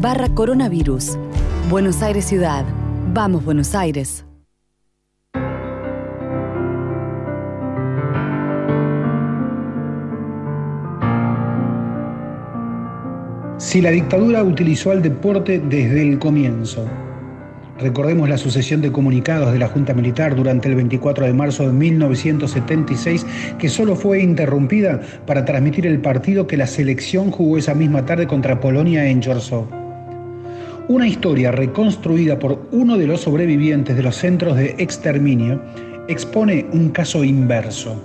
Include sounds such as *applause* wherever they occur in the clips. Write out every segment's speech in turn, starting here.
barra coronavirus. Buenos Aires Ciudad. Vamos Buenos Aires. Si la dictadura utilizó al deporte desde el comienzo, Recordemos la sucesión de comunicados de la Junta Militar durante el 24 de marzo de 1976, que solo fue interrumpida para transmitir el partido que la selección jugó esa misma tarde contra Polonia en Chorzów. Una historia reconstruida por uno de los sobrevivientes de los centros de exterminio expone un caso inverso,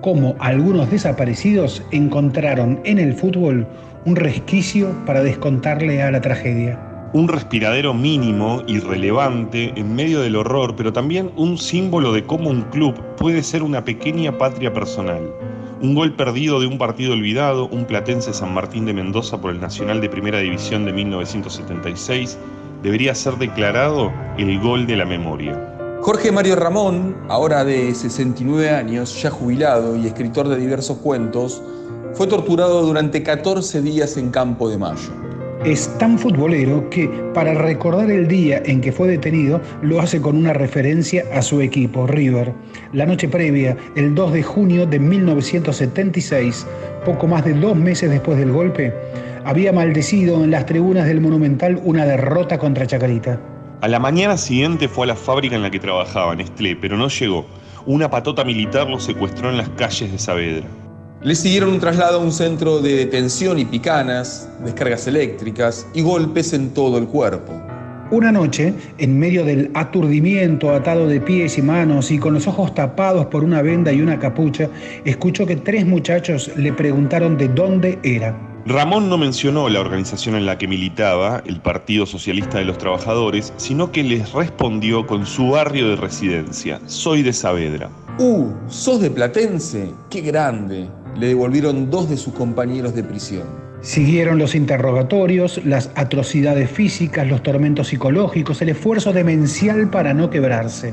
cómo algunos desaparecidos encontraron en el fútbol un resquicio para descontarle a la tragedia un respiradero mínimo y relevante en medio del horror, pero también un símbolo de cómo un club puede ser una pequeña patria personal. Un gol perdido de un partido olvidado, un Platense San Martín de Mendoza por el Nacional de Primera División de 1976, debería ser declarado el gol de la memoria. Jorge Mario Ramón, ahora de 69 años, ya jubilado y escritor de diversos cuentos, fue torturado durante 14 días en Campo de Mayo es tan futbolero que para recordar el día en que fue detenido lo hace con una referencia a su equipo, River. La noche previa, el 2 de junio de 1976, poco más de dos meses después del golpe, había maldecido en las tribunas del Monumental una derrota contra Chacarita. A la mañana siguiente fue a la fábrica en la que trabajaba, Nestlé, pero no llegó. Una patota militar lo secuestró en las calles de Saavedra. Le siguieron un traslado a un centro de detención y picanas, descargas eléctricas y golpes en todo el cuerpo. Una noche, en medio del aturdimiento, atado de pies y manos y con los ojos tapados por una venda y una capucha, escuchó que tres muchachos le preguntaron de dónde era. Ramón no mencionó la organización en la que militaba, el Partido Socialista de los Trabajadores, sino que les respondió con su barrio de residencia, soy de Saavedra. ¡Uh! ¿Sos de Platense? ¡Qué grande! Le devolvieron dos de sus compañeros de prisión. Siguieron los interrogatorios, las atrocidades físicas, los tormentos psicológicos, el esfuerzo demencial para no quebrarse,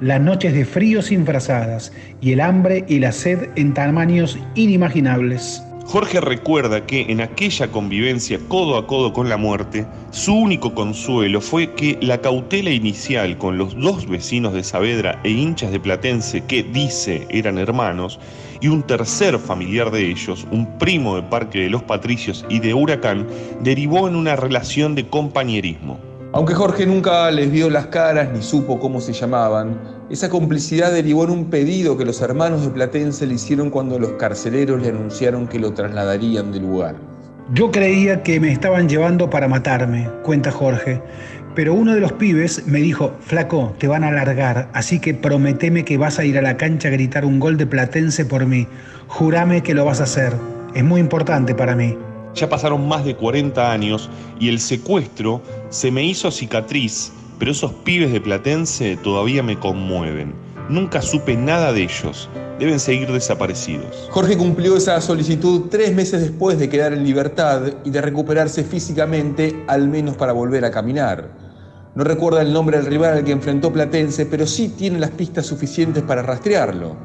las noches de frío sin frazadas y el hambre y la sed en tamaños inimaginables. Jorge recuerda que en aquella convivencia codo a codo con la muerte, su único consuelo fue que la cautela inicial con los dos vecinos de Saavedra e hinchas de Platense que dice eran hermanos, y un tercer familiar de ellos, un primo de Parque de los Patricios y de Huracán, derivó en una relación de compañerismo. Aunque Jorge nunca les vio las caras ni supo cómo se llamaban, esa complicidad derivó en un pedido que los hermanos de Platense le hicieron cuando los carceleros le anunciaron que lo trasladarían del lugar. Yo creía que me estaban llevando para matarme, cuenta Jorge, pero uno de los pibes me dijo, flaco, te van a largar, así que prometeme que vas a ir a la cancha a gritar un gol de Platense por mí. Jurame que lo vas a hacer. Es muy importante para mí. Ya pasaron más de 40 años y el secuestro se me hizo cicatriz, pero esos pibes de Platense todavía me conmueven. Nunca supe nada de ellos. Deben seguir desaparecidos. Jorge cumplió esa solicitud tres meses después de quedar en libertad y de recuperarse físicamente, al menos para volver a caminar. No recuerda el nombre del rival al que enfrentó Platense, pero sí tiene las pistas suficientes para rastrearlo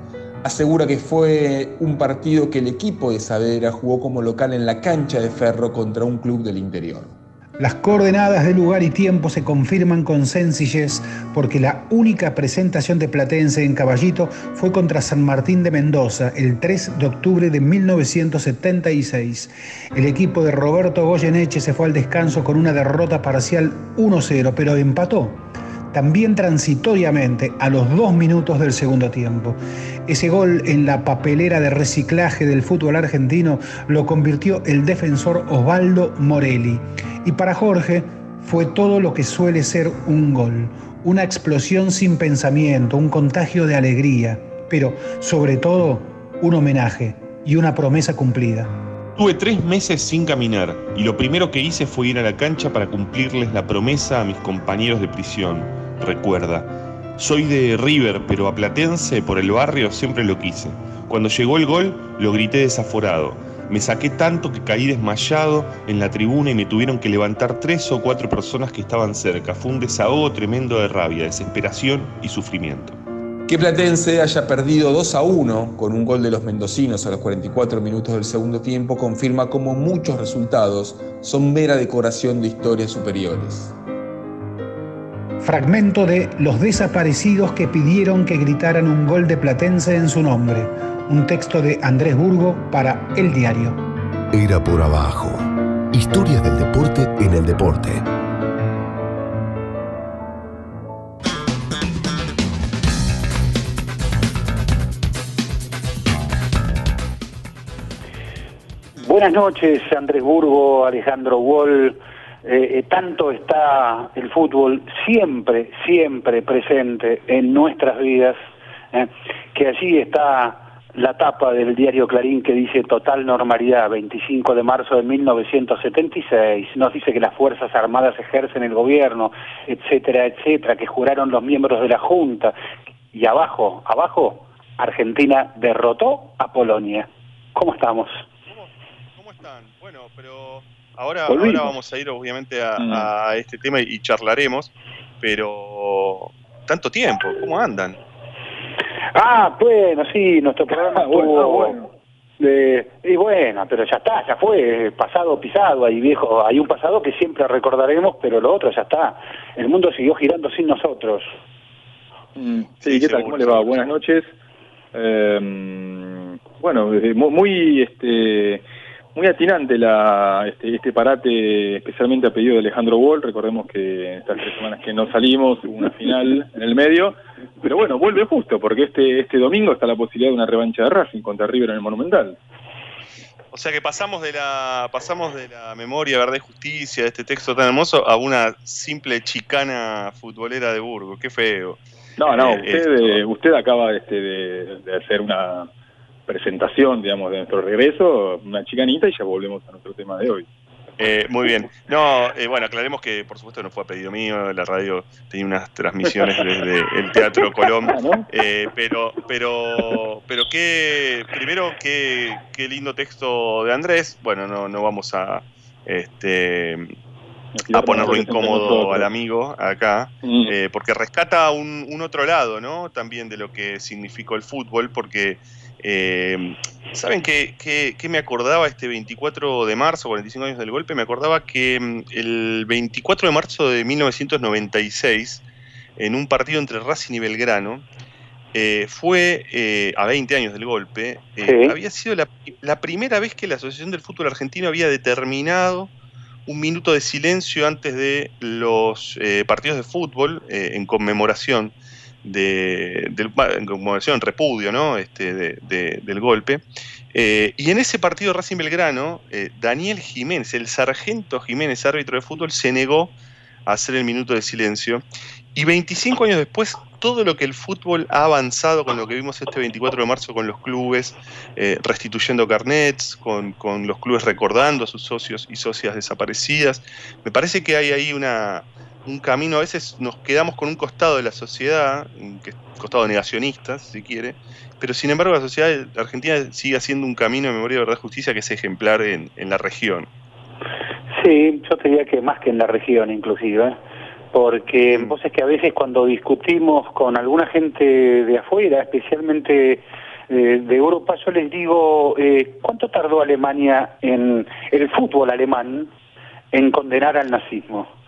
asegura que fue un partido que el equipo de Saavedra jugó como local en la cancha de Ferro contra un club del interior. Las coordenadas de lugar y tiempo se confirman con sencillez porque la única presentación de Platense en Caballito fue contra San Martín de Mendoza el 3 de octubre de 1976. El equipo de Roberto Goyeneche se fue al descanso con una derrota parcial 1-0, pero empató también transitoriamente a los dos minutos del segundo tiempo. Ese gol en la papelera de reciclaje del fútbol argentino lo convirtió el defensor Osvaldo Morelli. Y para Jorge fue todo lo que suele ser un gol, una explosión sin pensamiento, un contagio de alegría, pero sobre todo un homenaje y una promesa cumplida. Tuve tres meses sin caminar y lo primero que hice fue ir a la cancha para cumplirles la promesa a mis compañeros de prisión, recuerda. Soy de River, pero a Platense por el barrio siempre lo quise. Cuando llegó el gol, lo grité desaforado. Me saqué tanto que caí desmayado en la tribuna y me tuvieron que levantar tres o cuatro personas que estaban cerca. Fue un desahogo tremendo de rabia, desesperación y sufrimiento. Que Platense haya perdido 2 a 1 con un gol de los mendocinos a los 44 minutos del segundo tiempo confirma cómo muchos resultados son mera decoración de historias superiores. Fragmento de Los desaparecidos que pidieron que gritaran un gol de Platense en su nombre. Un texto de Andrés Burgo para El Diario. Era por abajo. Historias del deporte en el deporte. Buenas noches, Andrés Burgo, Alejandro Wall. Eh, eh, tanto está el fútbol siempre, siempre presente en nuestras vidas, eh, que allí está la tapa del diario Clarín que dice total normalidad, 25 de marzo de 1976, nos dice que las Fuerzas Armadas ejercen el gobierno, etcétera, etcétera, que juraron los miembros de la Junta, y abajo, abajo, Argentina derrotó a Polonia. ¿Cómo estamos? Bueno, pero ahora, ahora vamos a ir obviamente a, mm. este tema y, charlaremos, pero tanto tiempo, ¿cómo andan? Ah, bueno, sí, nuestro programa ah, y bueno, pero ya está, ya fue, pasado pisado, hay viejo, hay un pasado que siempre recordaremos, pero lo otro ya está. El mundo siguió girando sin nosotros. Mm, sí, ¿qué tal? ¿Cómo le va? Buenas noches. Em, bueno, muy, este, muy atinante la, este, este, parate, especialmente a pedido de Alejandro Wall. Recordemos que estas tres semanas que no salimos, hubo una final *laughs* en el medio. Pero bueno, vuelve justo, porque este, este domingo está la posibilidad de una revancha de Racing contra River en el Monumental. O sea que pasamos de la pasamos de la memoria, verdad y justicia, de este texto tan hermoso, a una simple chicana futbolera de Burgos. Qué feo. No, no, eh, usted, usted acaba este, de hacer una, presentación, digamos, de nuestro regreso, una chicanita y ya volvemos a nuestro tema de hoy. Eh, muy bien. No, eh, bueno, aclaremos que por supuesto no fue a pedido mío, la radio tenía unas transmisiones desde el Teatro *laughs* Colón, ah, eh, pero, pero, pero qué, primero qué, qué lindo texto de Andrés, bueno, no, no vamos a, este, a ponerlo incómodo al amigo acá, mm. porque rescata un, un, otro lado, ¿no? También de lo que significó el fútbol, porque eh, ¿Saben qué, me acordaba este 24 de marzo, 45 años del golpe? Me acordaba que mm, el 24 de marzo de 1996, en un partido entre Racing y Belgrano, eh, fue eh, a 20 años del golpe, había sido la, primera vez que la Asociación del Fútbol Argentino había determinado un minuto de silencio antes de los partidos de fútbol en conmemoración de, del, como decía, en repudio ¿no? este, del golpe. Eh, y en ese partido Racing Belgrano, eh, Daniel Jiménez, el sargento Jiménez, árbitro de fútbol, se negó a hacer el minuto de silencio. Y 25 años después, todo lo que el fútbol ha avanzado con lo que vimos este 24 de marzo con los clubes eh, restituyendo carnets, con, con los clubes recordando a sus socios y socias desaparecidas, me parece que hay ahí una, un camino, a veces nos quedamos con un costado de la sociedad, que costado negacionista, si quiere, pero sin embargo la sociedad argentina sigue haciendo un camino de memoria, verdad, justicia que es ejemplar en, la región. Sí, yo te diría que más que en la región inclusive, porque mm. vos es que a veces cuando discutimos con alguna gente de afuera, especialmente eh, de Europa, yo les digo, eh, ¿cuánto tardó Alemania en el fútbol alemán en condenar al nazismo?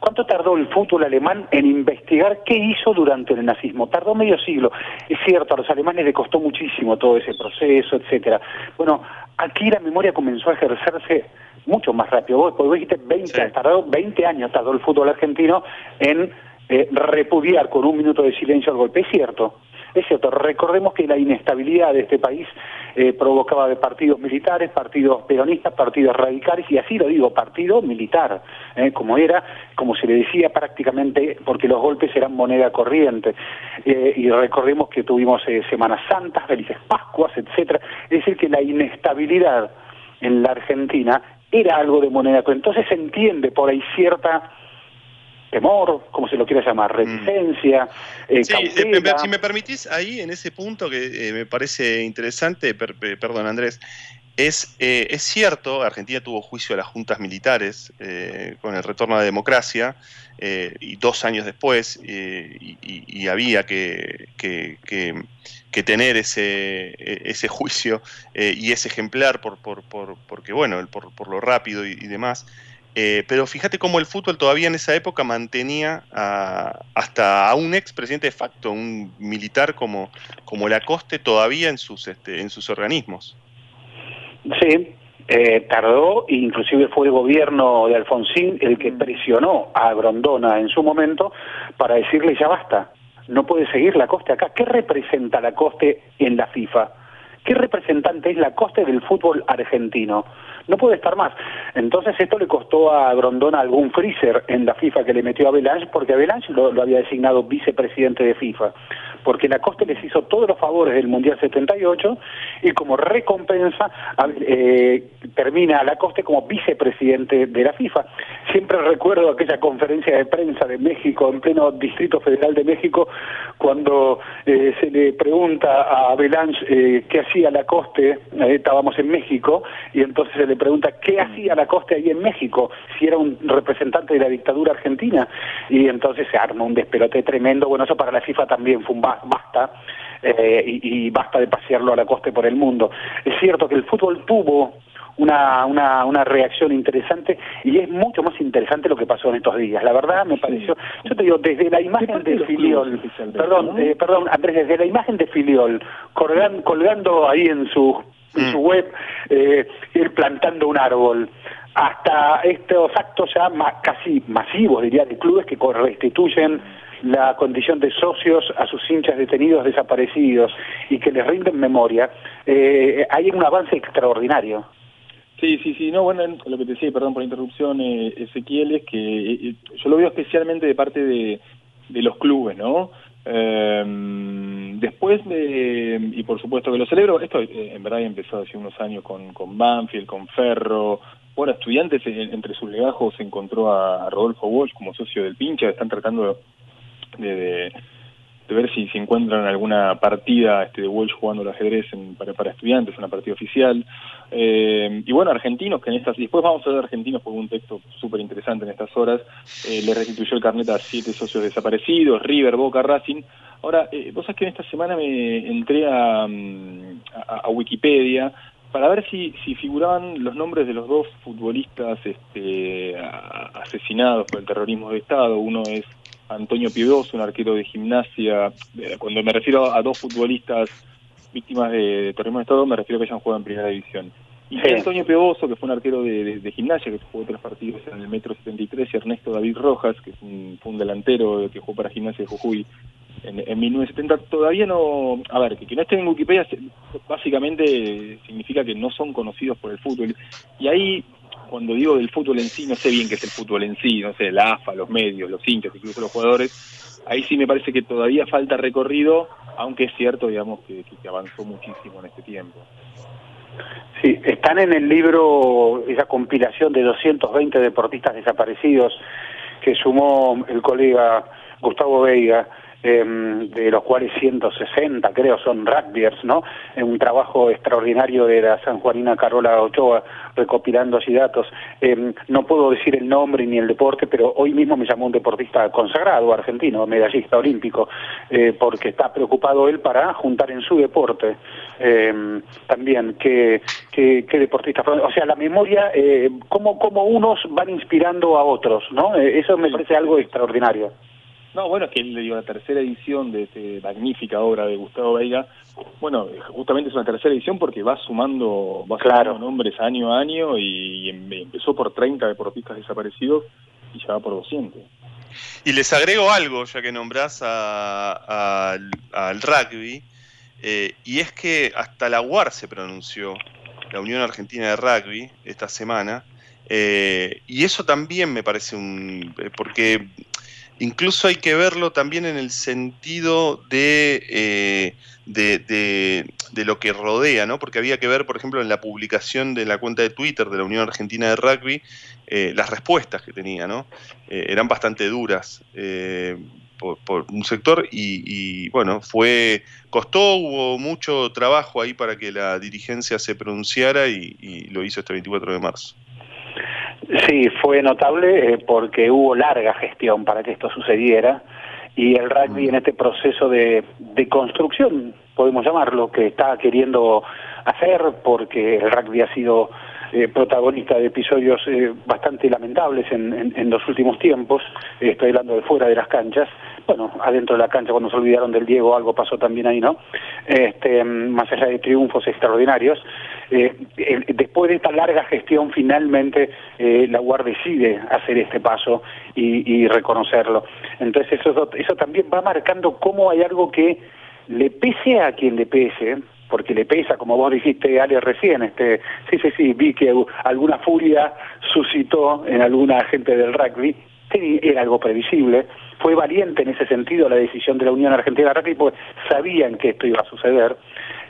¿Cuánto tardó el fútbol alemán en investigar qué hizo durante el nazismo? Tardó medio siglo. Es cierto, a los alemanes le costó muchísimo todo ese proceso, etcétera. Bueno, aquí la memoria comenzó a ejercerse mucho más rápido. Vos, vos dijiste 20, tardó 20 años tardó el fútbol argentino en eh, repudiar con un minuto de silencio el golpe. Es cierto, es cierto, recordemos que la inestabilidad de este país eh, provocaba de partidos militares, partidos peronistas, partidos radicales, y así lo digo, partido militar, eh, como era, como se le decía prácticamente, porque los golpes eran moneda corriente. Eh, y recordemos que tuvimos Semanas Santas, felices Pascuas, etcétera. Es decir, que la inestabilidad en la Argentina era algo de moneda corriente. Entonces se entiende por ahí cierta temor, como se lo quiera llamar, mm. reticencia. Eh, sí, eh, si me permitís, ahí en ese punto que eh, me parece interesante, perdón Andrés, es, eh, es cierto, Argentina tuvo juicio a las juntas militares con el retorno a la democracia, y dos años después, y, había que, que, tener ese, e, ese juicio y ese ejemplar por, por, por porque, bueno, por, por lo rápido y, demás. Pero fíjate cómo el fútbol todavía en esa época mantenía hasta a un ex presidente de facto, un militar como, como Lacoste, todavía en sus, este, en sus organismos. Sí, eh, tardó, inclusive fue el gobierno de Alfonsín el que mm. presionó a Grondona en su momento para decirle ya basta, no puede seguir la coste acá. ¿Qué representa la coste en la FIFA? ¿Qué representante es la coste del fútbol argentino? No puede estar más. Entonces esto le costó a Grondona algún freezer en la FIFA que le metió a Belange, porque Belange lo había designado vicepresidente de FIFA porque la Coste les hizo todos los favores del Mundial 78 y como recompensa eh, termina la Coste como vicepresidente de la FIFA. Siempre recuerdo aquella conferencia de prensa de México, en pleno Distrito Federal de México, cuando eh, se le pregunta a Belange eh, qué hacía la Coste, estábamos en México, y entonces se le pregunta qué hacía la Coste ahí en México, si era un representante de la dictadura argentina, y entonces se arma un despelote tremendo, bueno, eso para la FIFA también fue un basta eh, y, basta de pasearlo a la coste por el mundo. Es cierto que el fútbol tuvo una, una, una reacción interesante y es mucho más interesante lo que pasó en estos días. La verdad me pareció, yo te digo, desde la imagen de Filiol, perdón, eh, perdón Andrés, desde la imagen de Filiol, colgando, colgando ahí en su, en su mm. web, eh, ir plantando un árbol, hasta estos actos ya casi masivos, diría, de clubes que restituyen la condición de socios a sus hinchas detenidos desaparecidos y que les rinden memoria, eh, hay un avance extraordinario. Sí, sí, sí, no, bueno, lo que te decía, perdón por la interrupción, eh, Ezequiel, es que eh, yo lo veo especialmente de parte de, los clubes, ¿no? después de, y por supuesto que lo celebro, esto en verdad empezó hace unos años con, con Banfield, con Ferro, bueno, estudiantes entre sus legajos encontró a, Rodolfo Walsh como socio del Pincha, están tratando de, ver si se encuentran alguna partida este, de Walsh jugando el ajedrez para, para, estudiantes, una partida oficial. Eh, y bueno, argentinos que en estas, después vamos a ver argentinos por un texto súper interesante en estas horas, eh, le restituyó el carnet a siete socios desaparecidos, River, Boca, Racing. Ahora, eh, vos sabés que en esta semana me entré a, mm, a, Wikipedia para ver si, si figuraban los nombres de los dos futbolistas este, asesinados por el terrorismo de Estado. Uno es Antonio Piedoso, un arquero de gimnasia. Cuando me refiero a dos futbolistas víctimas de, terrorismo de Estado, me refiero a que hayan jugado en primera división. Y Antonio Piedoso, que fue un arquero de, gimnasia, que jugó tres partidos en el Metro 73, y Ernesto David Rojas, que fue un delantero que jugó para Gimnasia de Jujuy en, en 1970. Todavía no... A ver, que, que no estén en Wikipedia básicamente significa que no son conocidos por el fútbol. Y ahí cuando digo del fútbol en sí, no sé bien qué es el fútbol en sí, no sé, la AFA, los medios, los hinchas, incluso los jugadores, ahí sí me parece que todavía falta recorrido, aunque es cierto, digamos, que, avanzó muchísimo en este tiempo. Sí, están en el libro, esa compilación de 220 deportistas desaparecidos que sumó el colega Gustavo Veiga, Em, de los cuales 160 creo son rugbyers, ¿no? En un trabajo extraordinario de la San Juanina Carola Ochoa recopilando así datos. Em, no puedo decir el nombre ni el deporte, pero hoy mismo me llamó un deportista consagrado argentino, medallista olímpico, eh, porque está preocupado él para juntar en su deporte em, también qué, qué, deportistas O sea, la memoria, eh, cómo, cómo unos van inspirando a otros, ¿no? Eh, eso me parece algo extraordinario. No, bueno, es que le digo, la tercera edición de esta magnífica obra de Gustavo Veiga, bueno, justamente es una tercera edición porque va sumando, va sumando nombres año a año y, em, empezó por 30 deportistas desaparecidos y ya va por 200. Y les agrego algo, ya que nombrás al rugby, eh, y es que hasta la UAR se pronunció, la Unión Argentina de Rugby, esta semana, eh, y eso también me parece un... Eh, porque Incluso hay que verlo también en el sentido eh, de, de, lo que rodea, ¿no? Porque había que ver, por ejemplo, en la publicación de la cuenta de Twitter de la Unión Argentina de Rugby, eh, las respuestas que tenía, ¿no? Eh, eran bastante duras. por, un sector y, bueno, fue, costó, hubo mucho trabajo ahí para que la dirigencia se pronunciara y, lo hizo este 24 de marzo. Sí, fue notable eh, porque hubo larga gestión para que esto sucediera y el rugby en este proceso de, de construcción, podemos llamarlo, que está queriendo hacer porque el rugby ha sido eh, protagonista de episodios eh, bastante lamentables en, los últimos tiempos, eh, estoy hablando de fuera de las canchas, bueno, adentro de la cancha cuando se olvidaron del Diego algo pasó también ahí, ¿no? Este, más allá de triunfos extraordinarios, después de esta larga gestión finalmente la UAR decide hacer este paso y, y reconocerlo. Entonces eso, eso también va marcando cómo hay algo que le pese a quien le pese, porque le pesa, como vos dijiste, Ale, recién, este, sí, sí, sí, vi que alguna furia suscitó en alguna gente del rugby, era algo previsible, fue valiente en ese sentido la decisión de la Unión Argentina de Rugby, porque sabían que esto iba a suceder,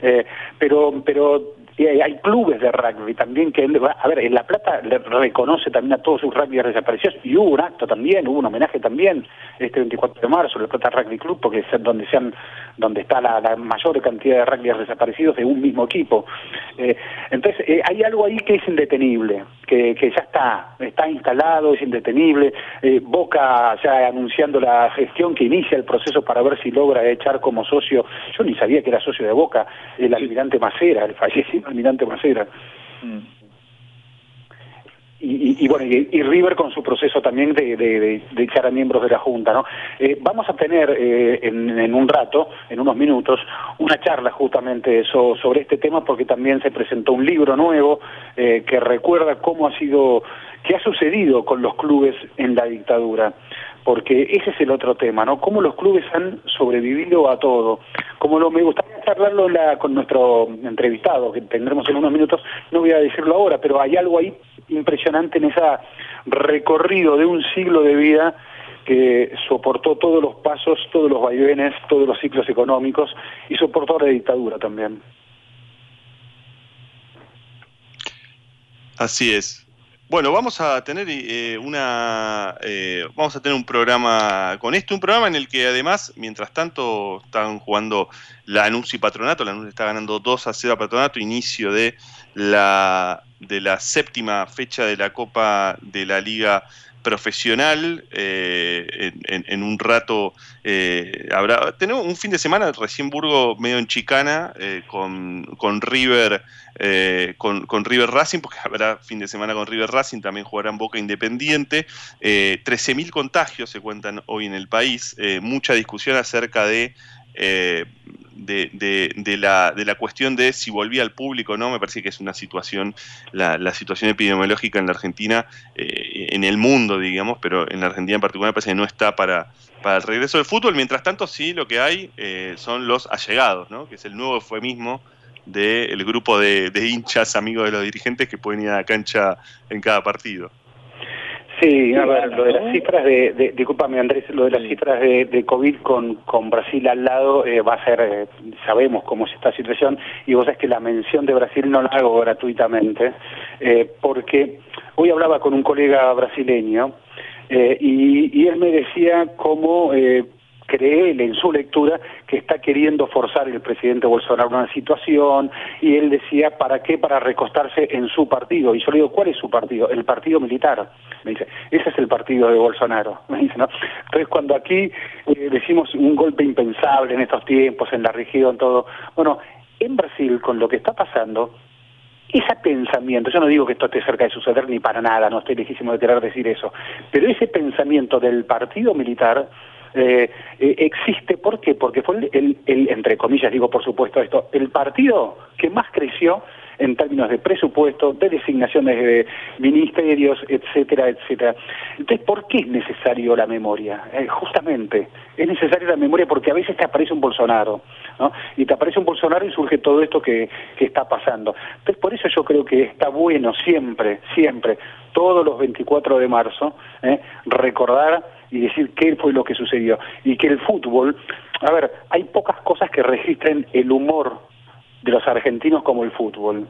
eh, pero, pero hay clubes de rugby también que, a ver, en La Plata le reconoce también a todos sus rugby desaparecidos y hubo un acto también, hubo un homenaje también este 24 de marzo, La Plata Rugby Club, porque es donde, sean, donde está la, mayor cantidad de rugby desaparecidos de un mismo equipo. Eh, entonces, eh, hay algo ahí que es indetenible, que, que ya está, está instalado, es indetenible. Eh, Boca ya anunciando la gestión que inicia el proceso para ver si logra echar como socio, yo ni sabía que era socio de Boca, el almirante Macera, el fallecido almirante Macera. Mm. Y, bueno, y, River con su proceso también de, echar a miembros de la Junta, ¿no? Eh, vamos a tener eh, en, un rato, en unos minutos, una charla justamente sobre este tema porque también se presentó un libro nuevo eh, que recuerda cómo ha sido, qué ha sucedido con los clubes en la dictadura porque ese es el otro tema, ¿no? Cómo los clubes han sobrevivido a todo. Como lo, me gustaría charlarlo con nuestro entrevistado, que tendremos en unos minutos, no voy a decirlo ahora, pero hay algo ahí impresionante en ese recorrido de un siglo de vida que soportó todos los pasos, todos los vaivenes, todos los ciclos económicos y soportó la dictadura también. Así es. Bueno, vamos a tener eh, una, eh, vamos a tener un programa con esto, un programa en el que además, mientras tanto, están jugando la Anuncio y Patronato, la Anuncio está ganando 2 a 0 a Patronato, inicio de la de la séptima fecha de la Copa de la Liga profesional. Eh, en, un rato eh, habrá. Tenemos un fin de semana recién Burgo medio en chicana eh, con, con, River. Con, con, River Racing, porque habrá fin de semana con River Racing, también jugarán Boca Independiente. 13.000 contagios se cuentan hoy en el país, mucha discusión acerca de de, de, la, de la cuestión de si volvía al público o no, me parece que es una situación, la, la situación epidemiológica en la Argentina, eh, en el mundo, digamos, pero en la Argentina en particular me parece que no está para, para el regreso del fútbol. Mientras tanto, sí, lo que hay eh, son los allegados, ¿no? que es el nuevo eufemismo del grupo de, de hinchas amigos de los dirigentes que pueden ir a la cancha en cada partido. Sí, a ver, lo de las cifras de, de discúlpame Andrés, lo de las cifras de, de, COVID con, con Brasil al lado eh, va a ser, eh, sabemos cómo es esta situación, y vos sabés que la mención de Brasil no la hago gratuitamente, eh, porque hoy hablaba con un colega brasileño, y, y, él me decía cómo cree en su lectura que está queriendo forzar el presidente Bolsonaro una situación y él decía, ¿para qué? Para recostarse en su partido. Y yo le digo, ¿cuál es su partido? El partido militar. Me dice, ese es el partido de Bolsonaro. *laughs* Me dice, ¿no? Entonces cuando aquí eh, decimos un golpe impensable en estos tiempos, en la región, todo, bueno, en Brasil con lo que está pasando, ese pensamiento, yo no digo que esto esté cerca de suceder ni para nada, no estoy lejísimo de querer decir eso, pero ese pensamiento del partido militar eh, eh, existe, ¿por qué? Porque fue el, el, entre comillas digo por supuesto esto, el partido que más creció en términos de presupuesto, de designaciones de ministerios, etcétera, etcétera. Entonces, ¿por qué es necesario la memoria? Eh, justamente, es necesaria la memoria porque a veces te aparece un Bolsonaro, ¿no? Y te aparece un Bolsonaro y surge todo esto que, que está pasando. Entonces, por eso yo creo que está bueno siempre, siempre, todos los 24 de marzo, recordar y decir qué fue lo que sucedió. Y que el fútbol, a ver, hay pocas cosas que registren el humor de los argentinos como el fútbol.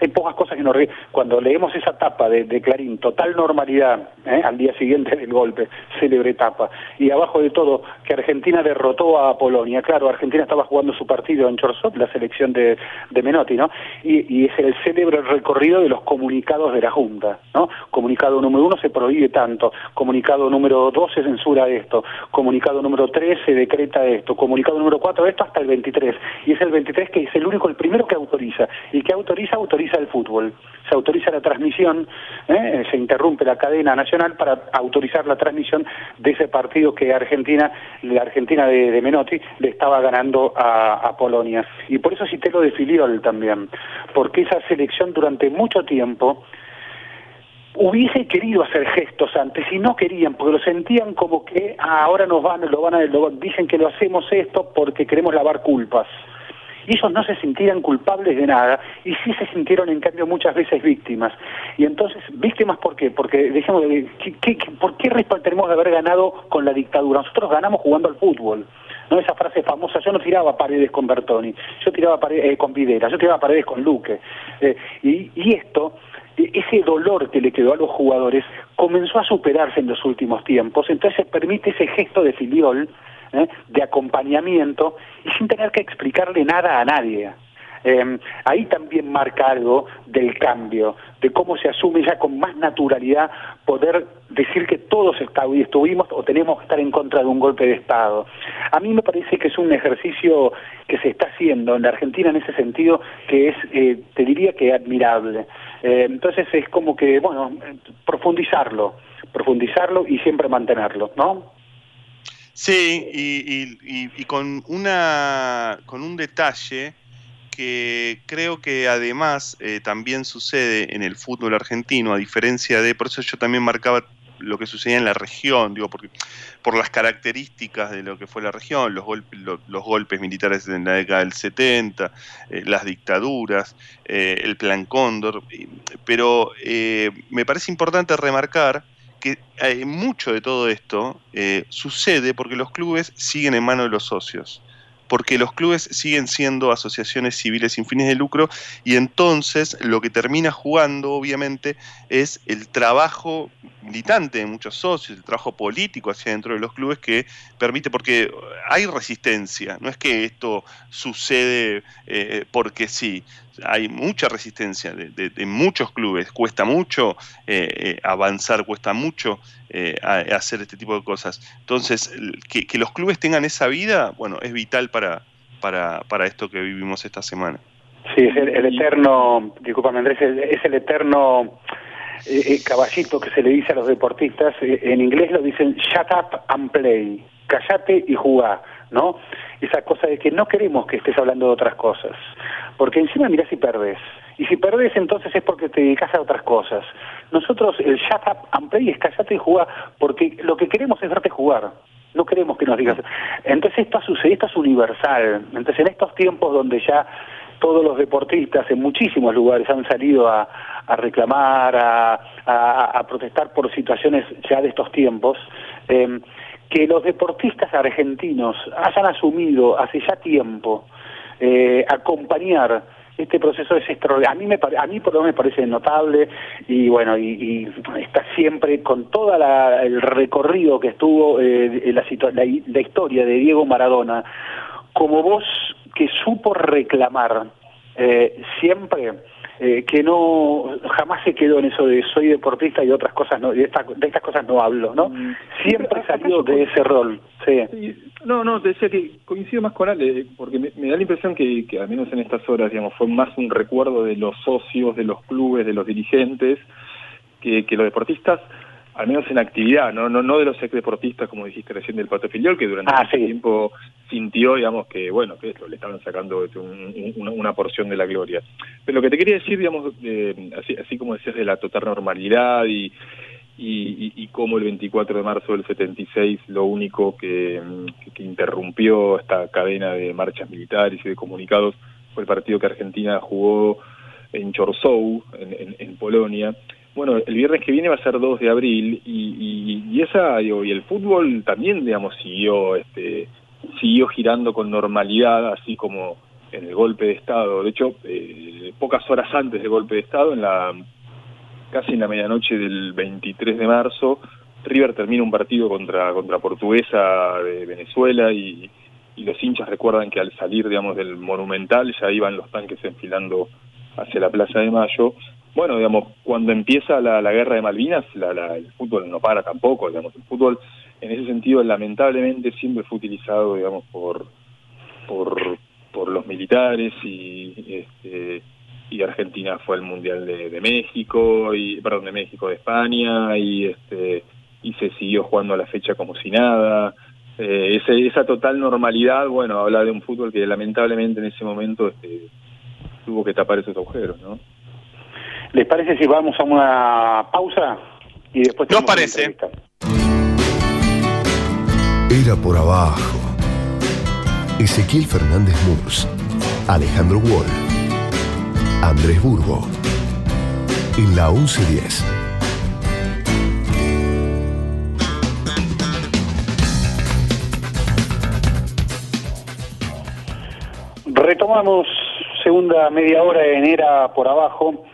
Hay pocas cosas que nos... Cuando leemos esa tapa de, Clarín, total normalidad, ¿eh? al día siguiente del golpe, célebre tapa, y abajo de todo, que Argentina derrotó a Polonia. Claro, Argentina estaba jugando su partido en Chorzów, la selección de, Menotti, ¿no? Y, y, es el célebre recorrido de los comunicados de la Junta, ¿no? Comunicado número uno se prohíbe tanto, comunicado número dos se censura esto, comunicado número tres se decreta esto, comunicado número cuatro esto hasta el 23. Y es el 23 que es el único, el primero que autoriza. Y que autoriza, autoriza el fútbol. Se autoriza la transmisión, ¿eh? se interrumpe la cadena nacional para autorizar la transmisión de ese partido que Argentina, la Argentina de, Menotti, le estaba ganando a, Polonia. Y por eso cité lo de Filiol también, porque esa selección durante mucho tiempo hubiese querido hacer gestos antes y no querían porque lo sentían como que ah, ahora nos van lo van a lo, dicen que lo hacemos esto porque queremos lavar culpas y ellos no se sintieran culpables de nada y sí se sintieron en cambio muchas veces víctimas. Y entonces, víctimas ¿por qué? Porque dejemos ¿qué, ¿por qué tenemos de haber ganado con la dictadura? Nosotros ganamos jugando al fútbol. ¿no? Esa frase famosa, yo no tiraba paredes con Bertoni, yo tiraba paredes eh, con Videra, yo tiraba paredes con Luque. Eh, y, y esto e-, ese dolor que le quedó a los jugadores comenzó a superarse en los últimos tiempos, entonces permite ese gesto de filiol ¿eh? de acompañamiento y sin tener que explicarle nada a nadie. Em, ahí también marca algo del cambio, de cómo se asume ya con más naturalidad poder decir que todos estuvimos o tenemos que estar en contra de un golpe de Estado. A mí me parece que es un ejercicio que se está haciendo en la Argentina en ese sentido que es, eh, te diría que admirable. Eh, entonces es como que, bueno, profundizarlo, profundizarlo y siempre mantenerlo, ¿no? Sí, y, con, una, con un detalle que creo que además eh, también sucede en el fútbol argentino, a diferencia de, por eso yo también marcaba lo que sucedía en la región, digo, porque por las características de lo que fue la región, los golpes, los, golpes militares en la década del 70, eh, las dictaduras, eh, el plan Cóndor, pero me parece importante remarcar que mucho de todo esto eh, sucede porque los clubes siguen en manos de los socios porque los clubes siguen siendo asociaciones civiles sin fines de lucro y entonces lo que termina jugando obviamente es el trabajo militante de muchos socios, el trabajo político hacia dentro de los clubes que permite, porque hay resistencia, no es que esto sucede eh, porque sí, hay mucha resistencia de, muchos clubes, cuesta mucho eh, eh, avanzar, cuesta mucho hacer este tipo de cosas. Entonces, que, los clubes tengan esa vida, bueno, es vital para, para, esto que vivimos esta semana. Sí, es el, eterno, discúlpame Andrés, es el eterno eh, eh, caballito que se le dice a los deportistas, eh, en inglés lo dicen shut up and play, callate y jugá, ¿no? Esa cosa de que no queremos que estés hablando de otras cosas, porque encima mirá si perdés, y si perdés entonces es porque te dedicas a otras cosas. Nosotros el shut up and play es callate y jugá, porque lo que queremos es verte jugar, no queremos que nos digas. Entonces esto sucede, esto es universal. Entonces en estos tiempos donde ya todos los deportistas en muchísimos lugares han salido a, reclamar, a, protestar por situaciones ya de estos tiempos, em, que los deportistas argentinos hayan asumido hace ya tiempo eh, acompañar este proceso es extraordinario. A mí, me, a mí por lo menos me parece notable y bueno, y, está siempre con todo el recorrido que estuvo eh, la, la historia de Diego Maradona, como vos que supo reclamar eh, siempre eh, que no jamás se quedó en eso de soy deportista y otras cosas no de, de estas cosas no hablo no mm. siempre salió de ese rol sí. no no te decía que coincido más con Ale porque me, da la impresión que, que al menos en estas horas digamos fue más un recuerdo de los socios de los clubes de los dirigentes que, que los deportistas al menos en actividad, no no no de los ex deportistas, como dijiste recién del Pato Filiol, que durante ah, tiempo sintió, digamos, que bueno, que esto le estaban sacando este, una, porción de la gloria. Pero lo que te quería decir, digamos, así, así como decías de la total normalidad y, y, y, cómo el 24 de marzo del 76 lo único que, que, interrumpió esta cadena de marchas militares y de comunicados fue el partido que Argentina jugó en Chorzów, en, en Polonia, bueno, el viernes que viene va a ser 2 de abril y, y, esa y el fútbol también, digamos, siguió este siguió girando con normalidad, así como en el golpe de Estado. De hecho, eh, pocas horas antes del golpe de Estado, en la casi en la medianoche del 23 de marzo, River termina un partido contra, contra Portuguesa de Venezuela y, los hinchas recuerdan que al salir, digamos, del Monumental ya iban los tanques enfilando hacia la Plaza de Mayo. Bueno, digamos, cuando empieza la, guerra de Malvinas, el fútbol no para tampoco, digamos, el fútbol en ese sentido lamentablemente siempre fue utilizado, digamos, por, por, los militares y este, y Argentina fue el mundial de, México y perdón de México de España y este y se siguió jugando a la fecha como si nada. Eh, esa total normalidad bueno habla de un fútbol que lamentablemente en ese momento este, tuvo que tapar esos agujeros no les parece si vamos a una pausa y después nos parece era por abajo Ezequiel Fernández Murs Alejandro Wall Andrés Burgo. En la 1110. Retomamos segunda media hora en Era por Abajo.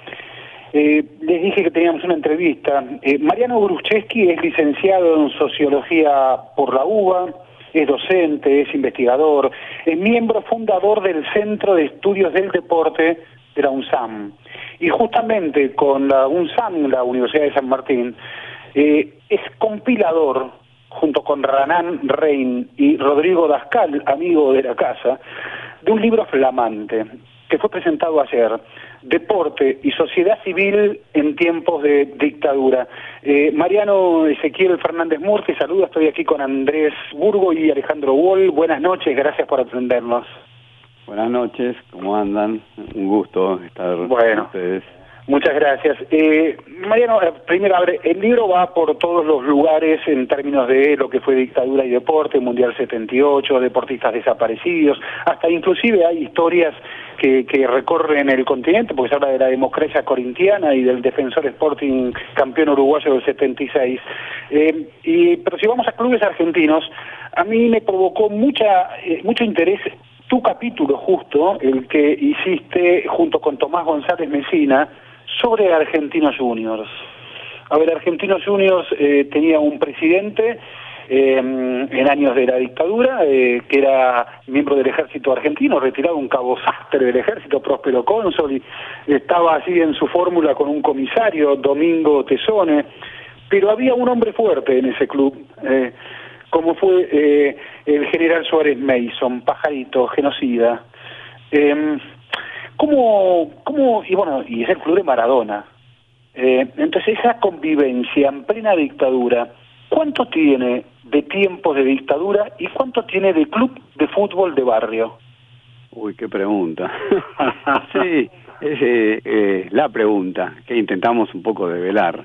Eh, les dije que teníamos una entrevista. Eh, Mariano Brucheski es licenciado en Sociología por la UBA, es docente, es investigador, es miembro fundador del Centro de Estudios del Deporte de la UNSAM. Y justamente con la UNSAM, la Universidad de San Martín, eh, es compilador, junto con Ranán Rein y Rodrigo Dascal, amigo de la casa, de un libro flamante que fue presentado ayer, Deporte y Sociedad Civil en tiempos de dictadura. Eh, Mariano Ezequiel Fernández Murphy, saludo, estoy aquí con Andrés Burgo y Alejandro Wall. Buenas noches, gracias por atendernos. Buenas noches, ¿cómo andan? Un gusto estar bueno, con ustedes. Muchas gracias. Eh, Mariano, eh, primero, el libro va por todos los lugares en términos de lo que fue dictadura y deporte, Mundial 78, deportistas desaparecidos, hasta inclusive hay historias que, que recorren el continente, porque se habla de la democracia corintiana y del defensor Sporting campeón uruguayo del 76. Eh, y, pero si vamos a clubes argentinos, a mí me provocó mucha, eh, mucho interés tu capítulo justo, el que hiciste junto con Tomás González Mesina, sobre Argentinos Juniors. A ver, Argentinos Juniors eh, tenía un presidente eh, en años de la dictadura, eh, que era miembro del ejército argentino, retirado un cabo sastre del ejército, próspero cónsul, y estaba así en su fórmula con un comisario, Domingo Tesone, pero había un hombre fuerte en ese club, como fue eh, el general Suárez Mason, pajarito, genocida. ¿Cómo, ¿Cómo, y bueno, y es el club de Maradona? Eh, entonces esa convivencia en plena dictadura, ¿cuánto tiene de tiempos de dictadura y cuánto tiene de club de fútbol de barrio? Uy, qué pregunta. *laughs* sí, es eh, eh, la pregunta que intentamos un poco develar.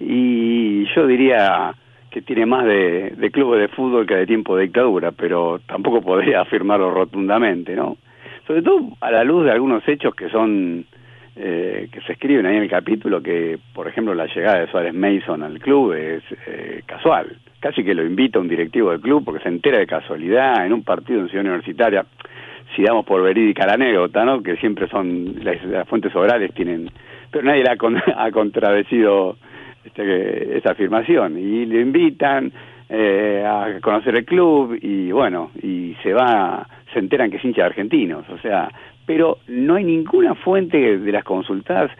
Y yo diría que tiene más de, de clubes de fútbol que de tiempo de dictadura, pero tampoco podría *laughs* afirmarlo rotundamente, ¿no? Sobre todo a la luz de algunos hechos que son eh, que se escriben ahí en el capítulo que, por ejemplo, la llegada de Suárez Mason al club es eh, casual. Casi que lo invita un directivo del club porque se entera de casualidad en un partido en Ciudad Universitaria. Si damos por verídica la anécdota, ¿no? Que siempre son las, fuentes orales tienen, pero nadie la ha, *laughs* ha contradecido este, esa afirmación y le invitan eh, a conocer el club y bueno, y se va, se enteran que es hincha de argentinos, o sea, pero no hay ninguna fuente de las consultadas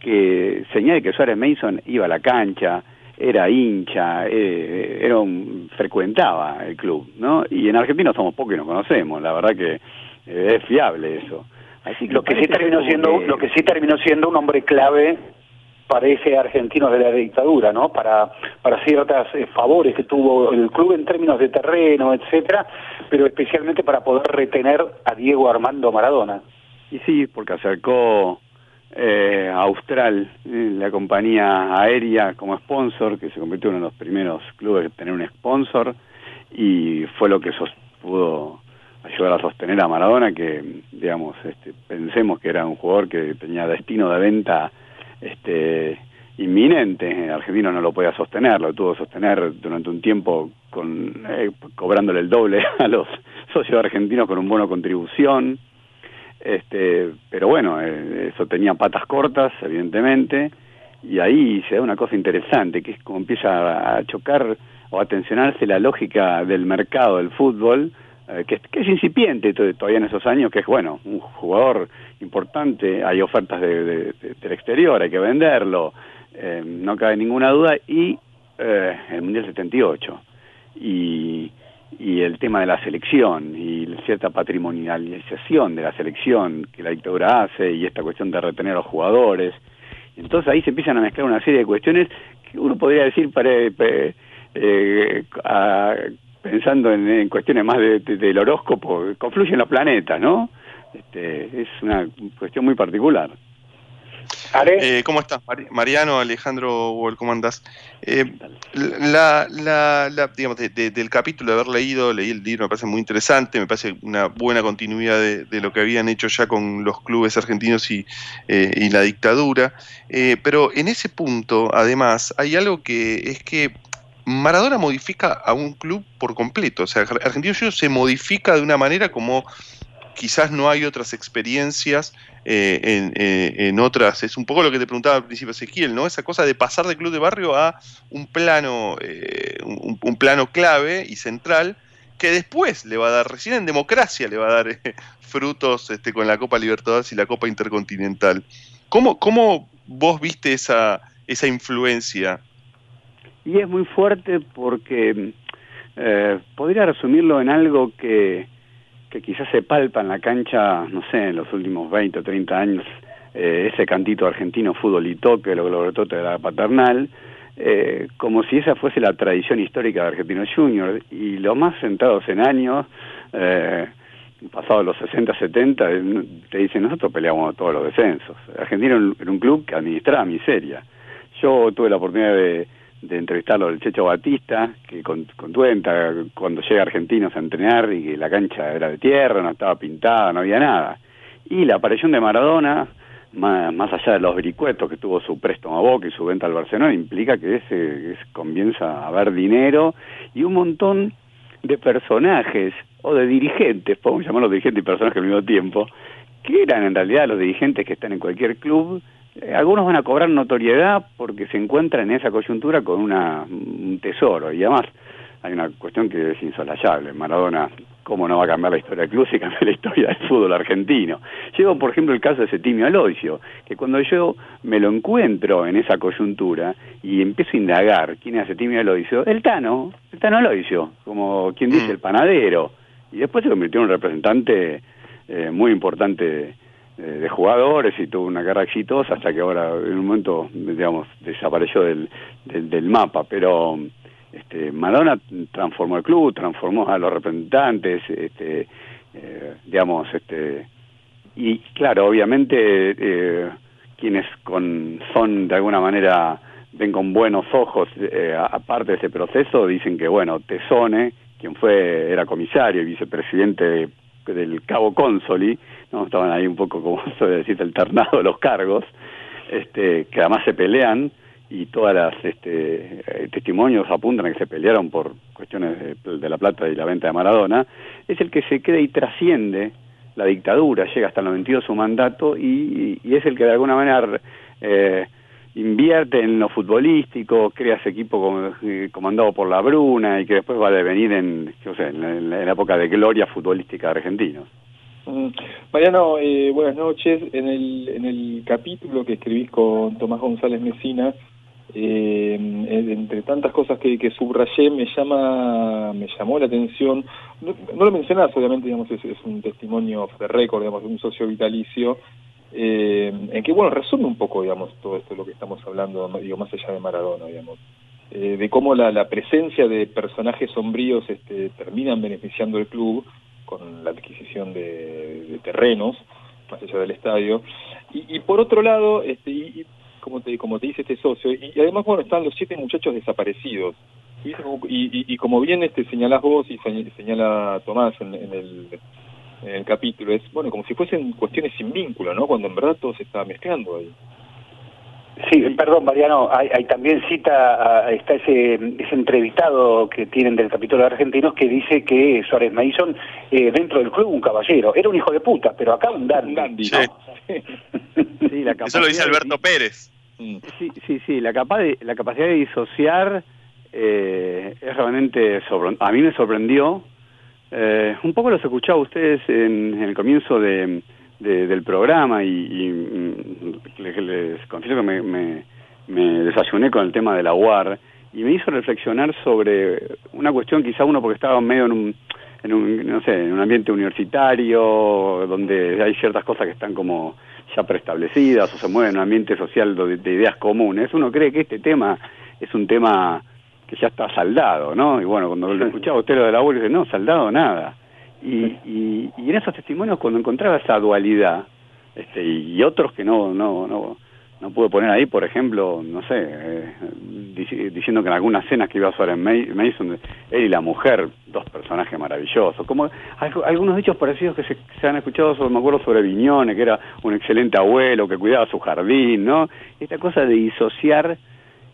que señale que Suárez Mason iba a la cancha, era hincha, eh, era un, frecuentaba el club, ¿no? Y en Argentina somos pocos y nos conocemos, la verdad que eh, es fiable eso. Así que lo que sí terminó siendo, lo que sí terminó siendo un hombre clave parece argentinos de la dictadura, ¿no? Para, para ciertos eh, favores que tuvo el club en términos de terreno, etcétera, pero especialmente para poder retener a Diego Armando Maradona. Y sí, porque acercó eh, a Austral, eh, la compañía aérea, como sponsor, que se convirtió en uno de los primeros clubes en tener un sponsor, y fue lo que pudo ayudar a sostener a Maradona, que, digamos, este, pensemos que era un jugador que tenía destino de venta este, inminente. Argentino no lo podía sostener, lo tuvo que sostener durante un tiempo con eh, cobrándole el doble *laughs* a los socios argentinos con un bono contribución. Este, pero bueno, eh, eso tenía patas cortas, evidentemente, y ahí se da una cosa interesante, que es como empieza a chocar o a tensionarse la lógica del mercado del fútbol, eh, que, es incipiente todavía en esos años, que es, bueno, un jugador importante, hay ofertas de, del exterior, hay que venderlo, eh, no cabe ninguna duda, y el Mundial 78. Y el tema de la selección y cierta patrimonialización de la selección que la dictadura hace y esta cuestión de retener a los jugadores. Entonces ahí se empiezan a mezclar una serie de cuestiones que uno podría decir para, eh, pensando en, cuestiones más de, del horóscopo, confluyen los planetas, ¿no? Este, es una cuestión muy particular. Eh, ¿Cómo estás, Mariano, Alejandro, ¿cómo andás? Eh, la, la, digamos, del capítulo de haber leído, leí el libro, me parece muy interesante, me parece una buena continuidad de, lo que habían hecho ya con los clubes argentinos y, eh, la dictadura. pero en ese punto, además, hay algo que es que Maradona modifica a un club por completo. O sea, Argentinos se modifica de una manera como quizás no hay otras experiencias eh, eh, en, otras. Es un poco lo que te preguntaba al principio Ezequiel, ¿no? Esa cosa de pasar de club de barrio a un plano, eh, un, plano clave y central que después le va a dar, recién en democracia le va a dar *laughs* frutos este, con la Copa Libertadores y la Copa Intercontinental. ¿Cómo, cómo vos viste esa, esa influencia? Y es muy fuerte porque podría resumirlo en algo que que quizás se palpa en la cancha, no sé, en los últimos 20 o 30 años, eh, ese cantito argentino fútbol y toque, lo que de la paternal, eh, como si esa fuese la tradición histórica de Argentinos Juniors, y los más sentados en años, eh, pasados los 60, 70, te dicen, nosotros peleamos todos los descensos. Argentino era un club que administraba miseria. Yo tuve la oportunidad de de entrevistarlo al Checho Batista, que cuenta cuando llega Argentinos a entrenar y que la cancha era de tierra, no estaba pintada, no había nada. Y la aparición de Maradona, más, allá de los vericuetos que tuvo su préstamo a Boca y su venta al Barcelona, implica que ese, comienza a haber dinero y un montón de personajes o de dirigentes, podemos llamarlos dirigentes y personajes al mismo tiempo, que eran en realidad los dirigentes que están en cualquier club algunos van a cobrar notoriedad porque se encuentran en esa coyuntura con una, un tesoro y además hay una cuestión que es insolayable. Maradona, ¿cómo no va a cambiar la historia del club si cambia la historia del fútbol argentino? Llevo, por ejemplo, el caso de Setimio Aloisio, que cuando yo me lo encuentro en esa coyuntura y empiezo a indagar quién es Setimio Aloisio, el Tano, el Tano Aloisio, como quien dice, mm. el panadero. Y después se convirtió en un representante eh, muy importante eh, de jugadores y tuvo una carrera exitosa hasta que ahora en un momento digamos desapareció del, del, mapa pero este, Maradona transformó el club transformó a los representantes este, eh, digamos este y claro obviamente eh, quienes con son de alguna manera ven con buenos ojos aparte de ese proceso dicen que bueno Tesone quien fue era comisario y vicepresidente del cabo Consoli, ¿no? estaban ahí un poco, como *laughs* suele decir, alternado los cargos, este, que además se pelean y todas las este, eh, testimonios apuntan a que se pelearon por cuestiones de, la plata y la venta de Maradona, es el que se queda y trasciende la dictadura, llega hasta el 92 su mandato y, y es el que de alguna manera eh, invierte en lo futbolístico, crea ese equipo eh, comandado por la Bruna y que después va a devenir en, yo sé, en, la, época de gloria futbolística de argentinos. Mm. Mariano, eh, buenas noches. En el, en el capítulo que escribís con Tomás González Mesina, eh, entre tantas cosas que, que, subrayé, me llama, me llamó la atención. No, lo mencionás, obviamente, digamos, es, un testimonio de récord, digamos, de un socio vitalicio eh, en que, bueno, resume un poco, digamos, todo esto lo que estamos hablando, digo, más allá de Maradona, digamos, eh, de cómo la, la, presencia de personajes sombríos este, terminan beneficiando el club con la adquisición de, terrenos, más allá del estadio, y, y por otro lado, este, y, como, te, como te dice este socio, y, además, bueno, están los siete muchachos desaparecidos, y, y, como bien este señalás vos y señala Tomás en, en el en el capítulo, es bueno como si fuesen cuestiones sin vínculo, ¿no? Cuando en verdad todo se estaba mezclando ahí. Sí, perdón, Mariano, hay, también cita, está ese, ese entrevistado que tienen del capítulo de argentinos que dice que Suárez Mason, eh, dentro del club, un caballero. Era un hijo de puta, pero acá un dandy. Sí. *laughs* Eso lo dice Alberto Pérez. Sí, sí, sí, la, capa de, la capacidad de disociar eh, es realmente, a mí me sorprendió. Eh, un poco los escuchaba ustedes en el comienzo de del programa y, mm, les, confieso que me, desayuné con el tema de la UAR y me hizo reflexionar sobre una cuestión, quizá uno porque estaba medio en un, en un, no sé, en un ambiente universitario donde hay ciertas cosas que están como ya preestablecidas o se mueven en un ambiente social de, de ideas comunes. Uno cree que este tema es un tema que ya está saldado, ¿no? Y bueno, cuando lo *laughs* escuchaba usted lo de la UAR, dice, no, saldado nada y, y, en esos testimonios cuando encontraba esa dualidad, este, y otros que no, no, no, no pude poner ahí, por ejemplo, no sé, eh, diciendo que en algunas cenas que iba a Suárez Mason, él y la mujer, dos personajes maravillosos, como algunos dichos parecidos que se, han escuchado, sobre, me acuerdo sobre Viñone, que era un excelente abuelo, que cuidaba su jardín, ¿no? Esta cosa de disociar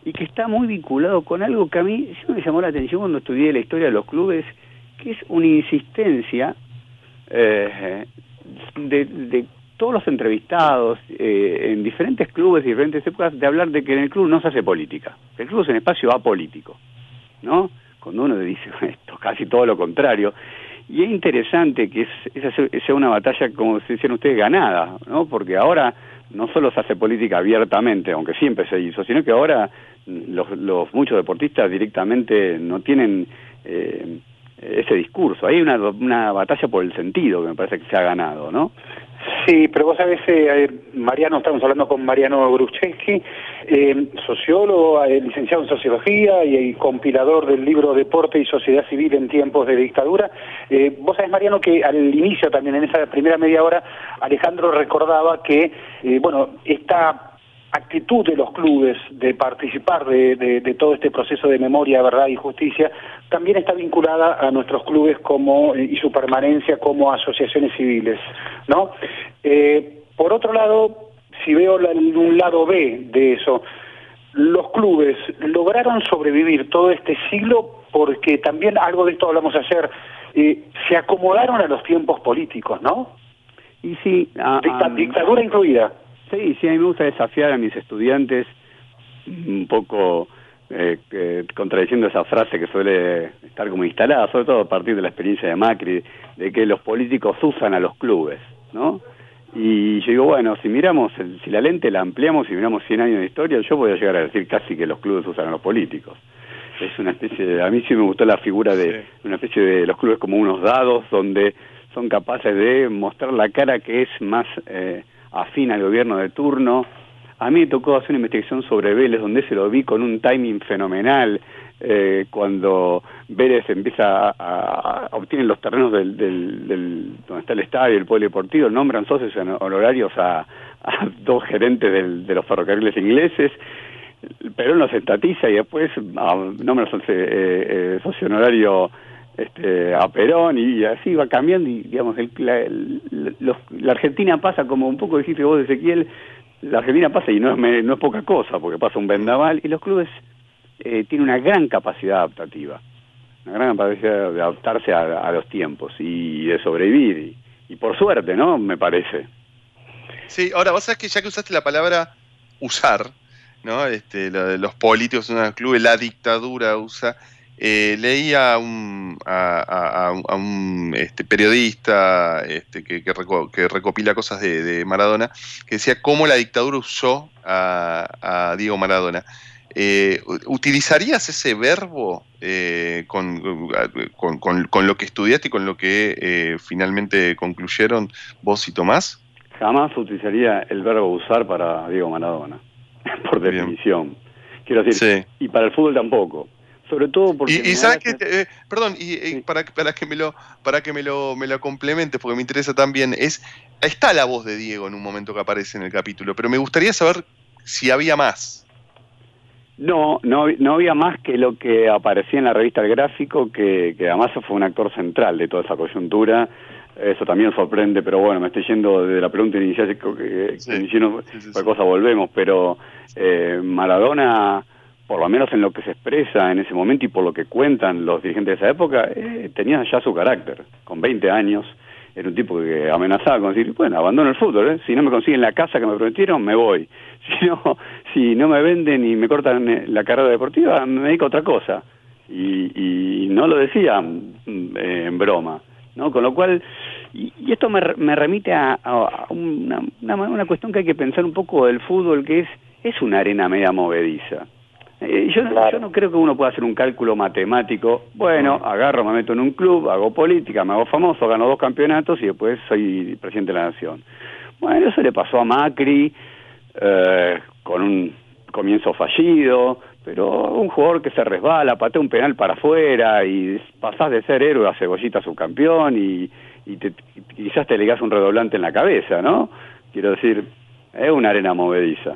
y que está muy vinculado con algo que a mí siempre me llamó la atención cuando estudié la historia de los clubes, que es una insistencia eh, de, todos los entrevistados eh, en diferentes clubes diferentes épocas de hablar de que en el club no se hace política. El club es un espacio apolítico, ¿no? Cuando uno dice *laughs* esto, casi todo lo contrario. Y es interesante que esa sea una batalla, como se decían ustedes, ganada, ¿no? Porque ahora no solo se hace política abiertamente, aunque siempre se hizo, sino que ahora los, los muchos deportistas directamente no tienen... Eh, ese discurso. Hay una, una batalla por el sentido que me parece que se ha ganado, ¿no? Sí, pero vos sabés, eh, Mariano, estamos hablando con Mariano Grucheski, eh, sociólogo, eh, licenciado en sociología y, compilador del libro Deporte y Sociedad Civil en tiempos de dictadura. Eh, vos sabés, Mariano, que al inicio también, en esa primera media hora, Alejandro recordaba que, bueno, esta actitud de los clubes de participar de, todo este proceso de memoria, verdad y justicia también está vinculada a nuestros clubes como y su permanencia como asociaciones civiles, ¿no? Eh, por otro lado, si veo un lado B de eso, los clubes lograron sobrevivir todo este siglo porque también algo de esto hablamos ayer, eh, se acomodaron a los tiempos políticos, ¿no? Y sí, dictadura incluida. Sí, sí, a mí me gusta desafiar a mis estudiantes un poco eh, contradiciendo esa frase que suele estar como instalada, sobre todo a partir de la experiencia de Macri, de que los políticos usan a los clubes, ¿no? Y yo digo, bueno, si miramos, si la lente la ampliamos y miramos 100 años de historia, yo voy a llegar a decir casi que los clubes usan a los políticos. Es una especie de, a mí sí me gustó la figura de una especie de los clubes como unos dados donde son capaces de mostrar la cara que es más eh, afín al gobierno de turno. A mí me tocó hacer una investigación sobre Vélez, donde se lo vi con un timing fenomenal, eh, cuando Vélez empieza a, obtener los terrenos del, del, donde está el estadio, el polideportivo, nombran socios honorarios a, a dos gerentes de los ferrocarriles ingleses, Perón los estatiza y después nombra socio, eh, eh, socio honorario este, a Perón y así va cambiando y digamos la, la, Argentina pasa como un poco dijiste vos Ezequiel la Argentina pasa y no es, no es poca cosa porque pasa un vendaval y los clubes eh, tienen una gran capacidad adaptativa una gran capacidad de adaptarse a, los tiempos y de sobrevivir y, por suerte no me parece. Sí ahora vos sabés que ya que usaste la palabra usar no este los políticos en los clubes la dictadura usa eh, leí a un, a, un este, periodista este, que, que, recopila cosas de, Maradona, que decía cómo la dictadura usó a, Diego Maradona. Eh, ¿Utilizarías ese verbo eh, con, con, lo que estudiaste y con lo que eh, finalmente concluyeron vos y Tomás? Jamás utilizaría el verbo usar para Diego Maradona, *laughs* por definición. Quiero decir, y para el fútbol tampoco sobre todo porque y, sabes que eh, perdón y, para, para que me lo para que me lo me lo complemente porque me interesa también es está la voz de Diego en un momento que aparece en el capítulo pero me gustaría saber si había más. No, no, no había más que lo que aparecía en la revista El Gráfico, que, que además fue un actor central de toda esa coyuntura. Eso también sorprende, pero bueno, me estoy yendo de la pregunta inicial que, que, sí, que cosa volvemos, pero eh, Maradona, por lo menos en lo que se expresa en ese momento y por lo que cuentan los dirigentes de esa época, eh, tenía ya su carácter, con 20 años, era un tipo que amenazaba con decir, bueno, abandono el fútbol, ¿eh? si no me consiguen la casa que me prometieron, me voy. *laughs* Si no, si no me venden y me cortan eh, la carrera deportiva, me dedico a otra cosa. Y, y no lo decía mm, en broma, ¿no? Con lo cual, y, y esto me, me remite a, a una, una, una, cuestión que hay que pensar un poco del fútbol, que es, es una arena media movediza. Eh, yo, claro. yo no creo que uno pueda hacer un cálculo matemático, bueno, agarro, me meto en un club, hago política, me hago famoso, gano dos campeonatos y después soy presidente de la nación. Bueno, eso le pasó a Macri eh, con un comienzo fallido, pero un jugador que se resbala, patea un penal para afuera y pasás de ser héroe a cebollita subcampeón y, y, te, quizás te ligas un redoblante en la cabeza, ¿no? Quiero decir, es una arena movediza.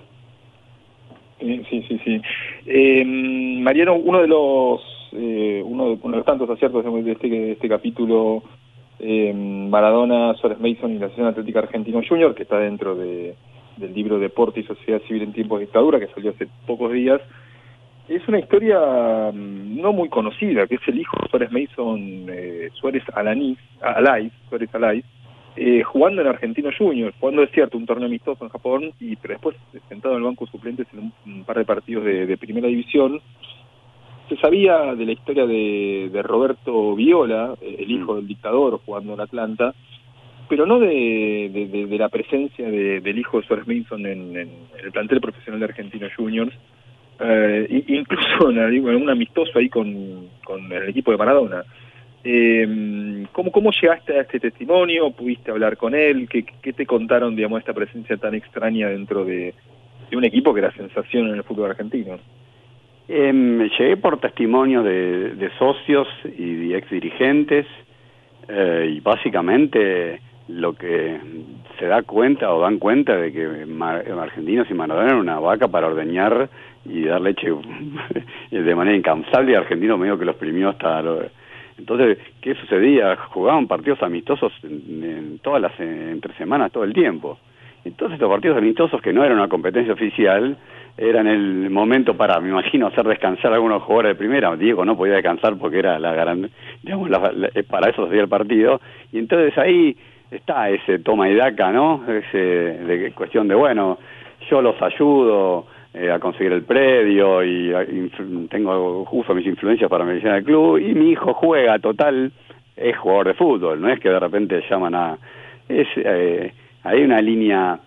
Sí, sí, sí. Eh, Mariano, uno de los eh, uno, de, uno, de, los tantos aciertos de este, de este capítulo, eh, Maradona, Suárez Mason y la Asociación Atlética Argentino Junior, que está dentro de, del libro Deporte y Sociedad Civil en tiempos de dictadura, que salió hace pocos días, es una historia no muy conocida, que es el hijo de Suárez Mason, eh, Suárez Alanis, Alais, Suárez Alais, eh, jugando en Argentino Junior, jugando es cierto un torneo amistoso en Japón, y pero después sentado en el banco suplentes en un, un par de partidos de, de, primera división. Se sabía de la historia de, de Roberto Viola, el hijo del dictador, jugando en Atlanta, pero no de, de, de la presencia del hijo de Suárez Mason en, en, el plantel profesional de Argentino Juniors, eh, incluso en, en un amistoso ahí con, con el equipo de Maradona. Eh, ¿cómo, ¿Cómo llegaste a este testimonio? ¿Pudiste hablar con él? ¿Qué, te contaron, digamos, esta presencia tan extraña dentro de, un equipo que era sensación en el fútbol argentino? Eh, llegué por testimonio de, de socios y de ex dirigentes eh, y básicamente lo que se da cuenta o dan cuenta de que Argentinos y Maradona eran una vaca para ordeñar y dar leche *laughs* de manera incansable y Argentino medio que los primió hasta... entonces, ¿qué sucedía? Jugaban partidos amistosos en, todas las entre semanas, todo el tiempo. Entonces, estos partidos amistosos, que no eran una competencia oficial, eran el momento para, me imagino, hacer descansar a algunos jugadores de primera. Diego no podía descansar porque era la gran, digamos, la, la, para eso se hacía el partido. Y entonces ahí está ese toma y daca, ¿no? Ese de cuestión de, bueno, yo los ayudo, eh, a conseguir el predio y, y, tengo uso mis influencias para medicina del club y mi hijo juega total es jugador de fútbol no es que de repente llaman a es eh, hay una línea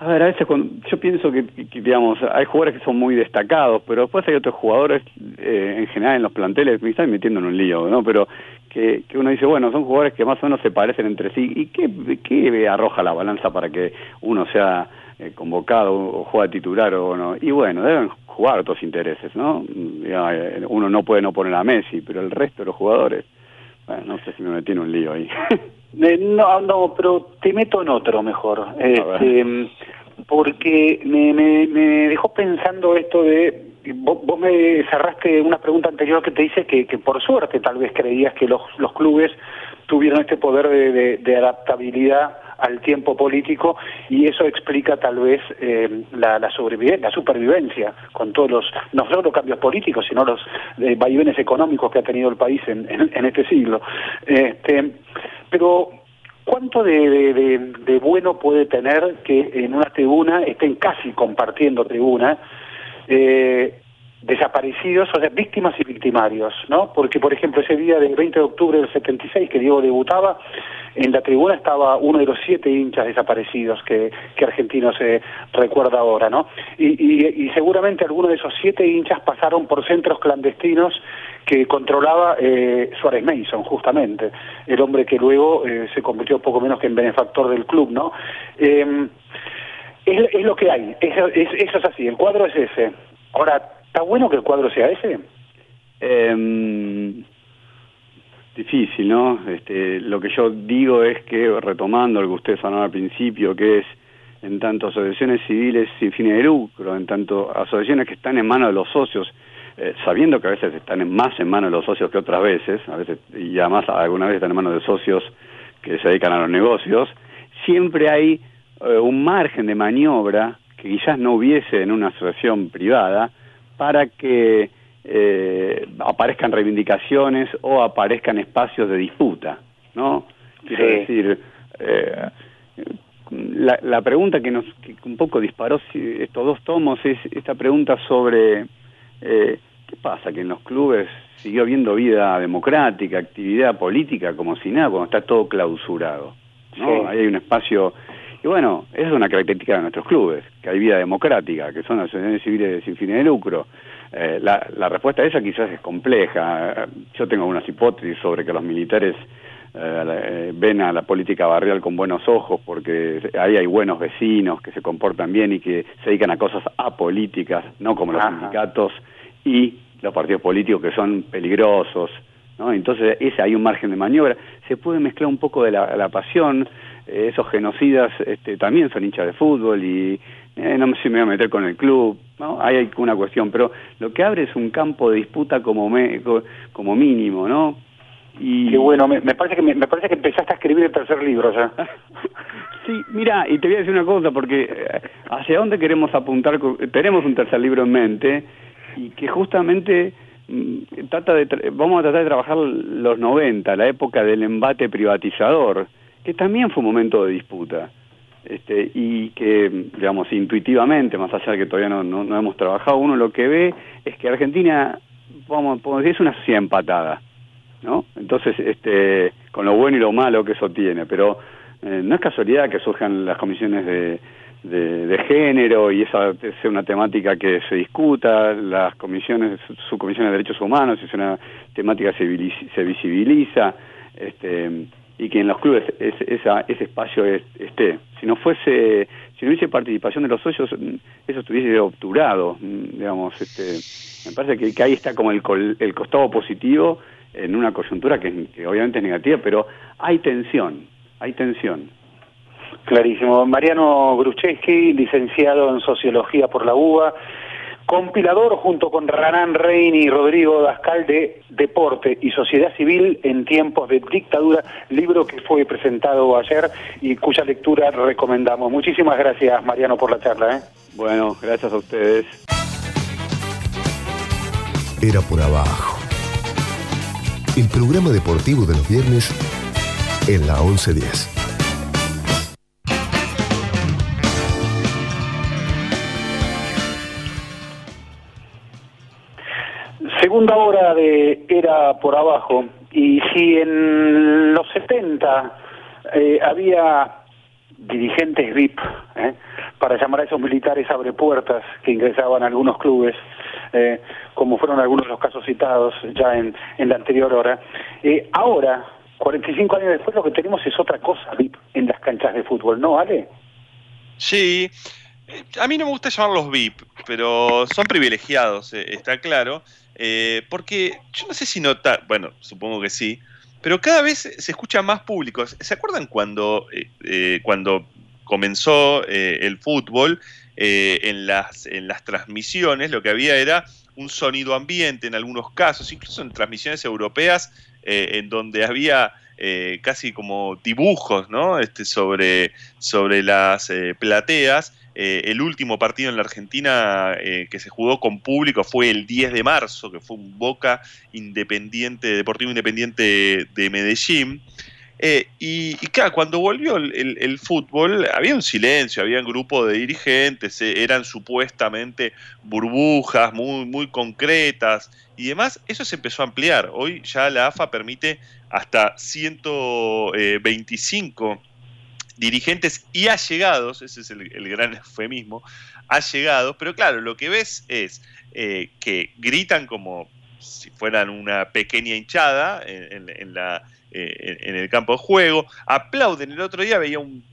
a ver a veces cuando, yo pienso que, digamos hay jugadores que son muy destacados pero después hay otros jugadores eh, en general en los planteles me están metiendo en un lío no pero que, que uno dice bueno son jugadores que más o menos se parecen entre sí y qué, qué arroja la balanza para que uno sea eh, convocado o juega titular o no. Y bueno, deben jugar otros intereses, ¿no? Eh, uno no puede no poner a Messi, pero el resto de los jugadores, bueno, no sé si me metí en un lío ahí. *laughs* Eh, no, no, pero te meto en otro mejor. Este, porque me, me, me dejó pensando esto de Vos, vos, me cerraste una pregunta anterior que te dice que, que, por suerte tal vez creías que los, los clubes tuvieron este poder de, de, de adaptabilidad al tiempo político y eso explica tal vez eh, la, la, la supervivencia con todos los, no solo los cambios políticos, sino los eh, vaivenes económicos que ha tenido el país en, en, este siglo. Este, pero ¿Cuánto de, de, de, bueno puede tener que en una tribuna estén casi compartiendo tribuna eh, desaparecidos, o sea, víctimas y victimarios, ¿no? Porque, por ejemplo, ese día del 20 de octubre del 76 que Diego debutaba, en la tribuna estaba uno de los siete hinchas desaparecidos que, que Argentino se recuerda ahora, ¿no? Y, y, y seguramente algunos de esos siete hinchas pasaron por centros clandestinos que controlaba eh, Suárez Mason, justamente, el hombre que luego eh, se convirtió poco menos que en benefactor del club, ¿no? Eh, es, es, lo que hay, es, es, eso es así, el cuadro es ese. Ahora, ¿está bueno que el cuadro sea ese? Eh, difícil, ¿no? Este, lo que yo digo es que, retomando lo que ustedes hablaron al principio, que es en tanto asociaciones civiles sin fines de lucro, en tanto asociaciones que están en manos de los socios, eh, sabiendo que a veces están en más en manos de los socios que otras veces, a veces y además algunas veces están en manos de socios que se dedican a los negocios, siempre hay eh, un margen de maniobra que quizás no hubiese en una asociación privada para que eh, aparezcan reivindicaciones o aparezcan espacios de disputa, ¿no? Quiero decir, eh, la, la, pregunta que nos que un poco disparó estos dos tomos es esta pregunta sobre eh, qué pasa que en los clubes siguió habiendo vida democrática, actividad política como si nada, cuando está todo clausurado, ¿no? Ahí hay un espacio y bueno, esa es una característica de nuestros clubes, que hay vida democrática, que son asociaciones civiles sin fines de lucro. Eh, la, la, respuesta a esa quizás es compleja. Yo tengo algunas hipótesis sobre que los militares eh, eh, ven a la política barrial con buenos ojos porque ahí hay buenos vecinos que se comportan bien y que se dedican a cosas apolíticas, no como los sindicatos y los partidos políticos que son peligrosos. ¿no? Entonces ese hay un margen de maniobra. Se puede mezclar un poco de la, la pasión esos genocidas este, también son hinchas de fútbol y eh, no sé si me voy a meter con el club, ¿no? Ahí hay una cuestión, pero lo que abre es un campo de disputa como, como mínimo, ¿no? Y Qué bueno, me, parece que me, parece que empezaste a escribir el tercer libro ya. *laughs* sí, mira, y te voy a decir una cosa, porque eh, hacia dónde queremos apuntar, tenemos un tercer libro en mente y que justamente mm, trata de vamos a tratar de trabajar los 90, la época del embate privatizador que también fue un momento de disputa. Este, y que, digamos, intuitivamente, más allá de que todavía no, no, hemos trabajado, uno lo que ve es que Argentina, vamos, decir, es una sociedad empatada, ¿no? Entonces, este, con lo bueno y lo malo que eso tiene, pero eh, no es casualidad que surjan las comisiones de, de, género y esa sea una temática que se discuta, las comisiones, subcomisiones de derechos humanos, es una temática que se, se visibiliza, este, y que en los clubes ese espacio esté. Si no fuese, si no hubiese participación de los socios, mm, eso estuviese obturado, mm, digamos, este, me parece que, ahí está como el, el costado positivo en una coyuntura que, que obviamente es negativa, pero hay tensión, hay tensión. Clarísimo. Mariano Grucheski, licenciado en Sociología por la UBA, compilador junto con Ranán Reini y Rodrigo Dascal de Deporte y Sociedad Civil en tiempos de dictadura, libro que fue presentado ayer y cuya lectura recomendamos. Muchísimas gracias, Mariano, por la charla. ¿eh? Bueno, gracias a ustedes. Era por abajo. El programa deportivo de los viernes en la 1110. Segunda hora de Era por abajo, y si en los 70 eh, había dirigentes VIP, eh, para llamar a esos militares abre puertas que ingresaban a algunos clubes, eh, como fueron algunos de los casos citados ya en, en la anterior hora, ahora, 45 años después, lo que tenemos es otra cosa VIP en las canchas de fútbol, ¿no, Ale? Sí, a mí no me gusta llamarlos VIP, pero son privilegiados, está claro. Eh, porque yo no sé si nota, bueno, supongo que sí, pero cada vez se escucha más públicos. ¿Se acuerdan cuando, eh, eh, cuando comenzó el fútbol en, las, en las transmisiones? Lo que había era un sonido ambiente en algunos casos, incluso en transmisiones europeas, en donde había casi como dibujos ¿no? este, sobre, sobre las plateas eh, el último partido en la Argentina eh, que se jugó con público fue el 10 de marzo, que fue un Boca Independiente, Deportivo Independiente de Medellín. Eh, y, claro, cuando volvió el, fútbol, había un silencio, había un grupo de dirigentes, eran supuestamente burbujas muy, muy concretas y demás. Eso se empezó a ampliar. Hoy ya la AFA permite hasta 125 dirigentes y allegados, ese es el, gran eufemismo, allegados, pero claro, lo que ves es eh, que gritan como si fueran una pequeña hinchada en, la, eh, en, el campo de juego, aplauden. El otro día veía un,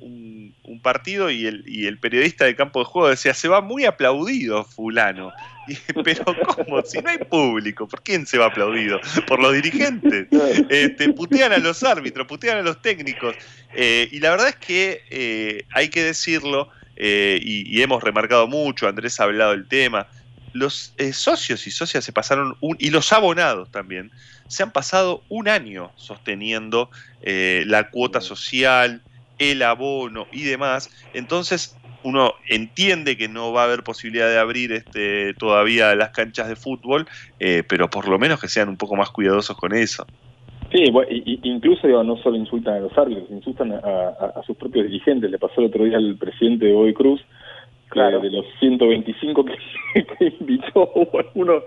partido y el, y el, periodista del campo de juego decía, se va muy aplaudido fulano. *laughs* pero ¿cómo? Si no hay público, ¿por quién se va aplaudido? Por los dirigentes. Este, putean a los árbitros, putean a los técnicos. Eh, y la verdad es que hay que decirlo, eh, y, hemos remarcado mucho, Andrés ha hablado del tema, los eh, socios y socias se pasaron, un, y los abonados también, se han pasado un año sosteniendo eh, la cuota social, el abono y demás. Entonces, uno entiende que no va a haber posibilidad de abrir este, todavía las canchas de fútbol, eh, pero por lo menos que sean un poco más cuidadosos con eso. Sí, incluso no solo insultan a los árbitros, insultan a, sus propios dirigentes. Le pasó el otro día al presidente de Boy Cruz, claro. de los 125 que, *laughs* que invitó, hubo algunos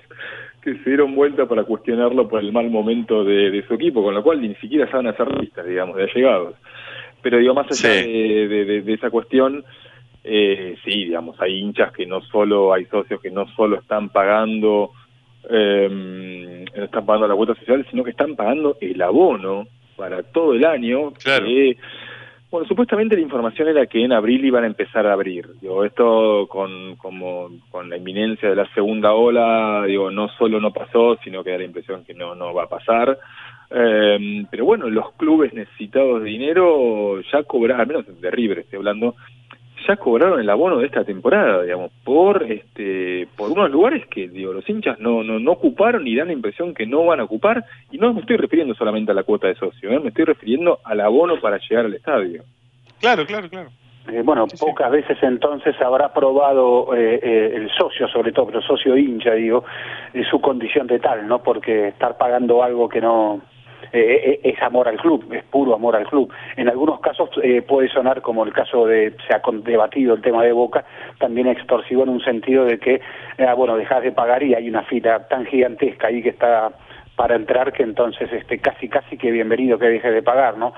que se dieron vuelta para cuestionarlo por el mal momento de, su equipo, con lo cual ni siquiera saben hacer listas, digamos, de allegados. Pero digo, más allá de, esa cuestión, eh, sí, digamos, hay hinchas que no solo, hay socios que no solo están pagando, eh, están pagando la cuota social, sino que están pagando el abono para todo el año. Claro. Bueno, supuestamente la información era que en abril iban a empezar a abrir. Digo, esto con, como, con la inminencia de la segunda ola, digo, no solo no pasó, sino que da la impresión que no, no va a pasar. Eh, pero bueno, los clubes necesitados de dinero ya cobraron, al menos de River estoy hablando, ya cobraron el abono de esta temporada, digamos, por este por unos lugares que digo los hinchas no no no ocuparon y dan la impresión que no van a ocupar y no me estoy refiriendo solamente a la cuota de socio, ¿eh? me estoy refiriendo al abono para llegar al estadio. Claro, claro, claro. Eh, bueno, pocas veces entonces habrá probado eh, eh, el socio, sobre todo, pero socio hincha, digo, su condición de tal, ¿no? Porque estar pagando algo que no, eh, eh, es amor al club, es puro amor al club. En algunos casos eh, puede sonar como el caso de, se ha debatido el tema de Boca, también extorsivo en un sentido de que, ah, bueno, dejas de pagar y hay una fila tan gigantesca ahí que está para entrar que entonces este casi casi que bienvenido que deje de pagar no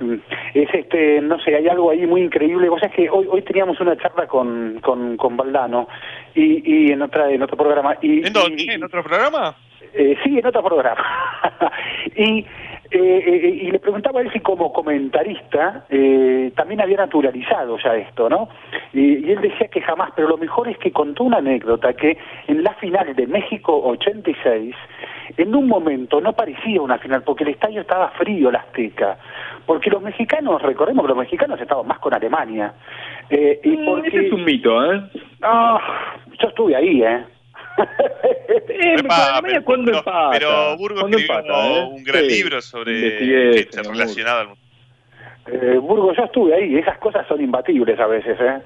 mm, es este no sé hay algo ahí muy increíble vos sabés que hoy hoy teníamos una charla con con, con Valdano y, y en otra en otro programa y en, dónde? ¿En otro programa eh, sí, en otro programa. *laughs* y, eh, eh, y le preguntaba a él si como comentarista eh, también había naturalizado ya esto, ¿no? Y, él decía que jamás, pero lo mejor es que contó una anécdota que en la final de México 86, en un momento no parecía una final, porque el estadio estaba frío, la Azteca, porque los mexicanos, recordemos que los mexicanos estaban más con Alemania. Eh, y mm, porque... Ese es un mito, ¿eh? Ah, yo estuve ahí, ¿eh? Eh, pero, Burgos escribió ¿eh? un gran libro sobre que relacionado al mundo. Eh, Burgos, yo estuve ahí, esas cosas son imbatibles a veces, ¿eh?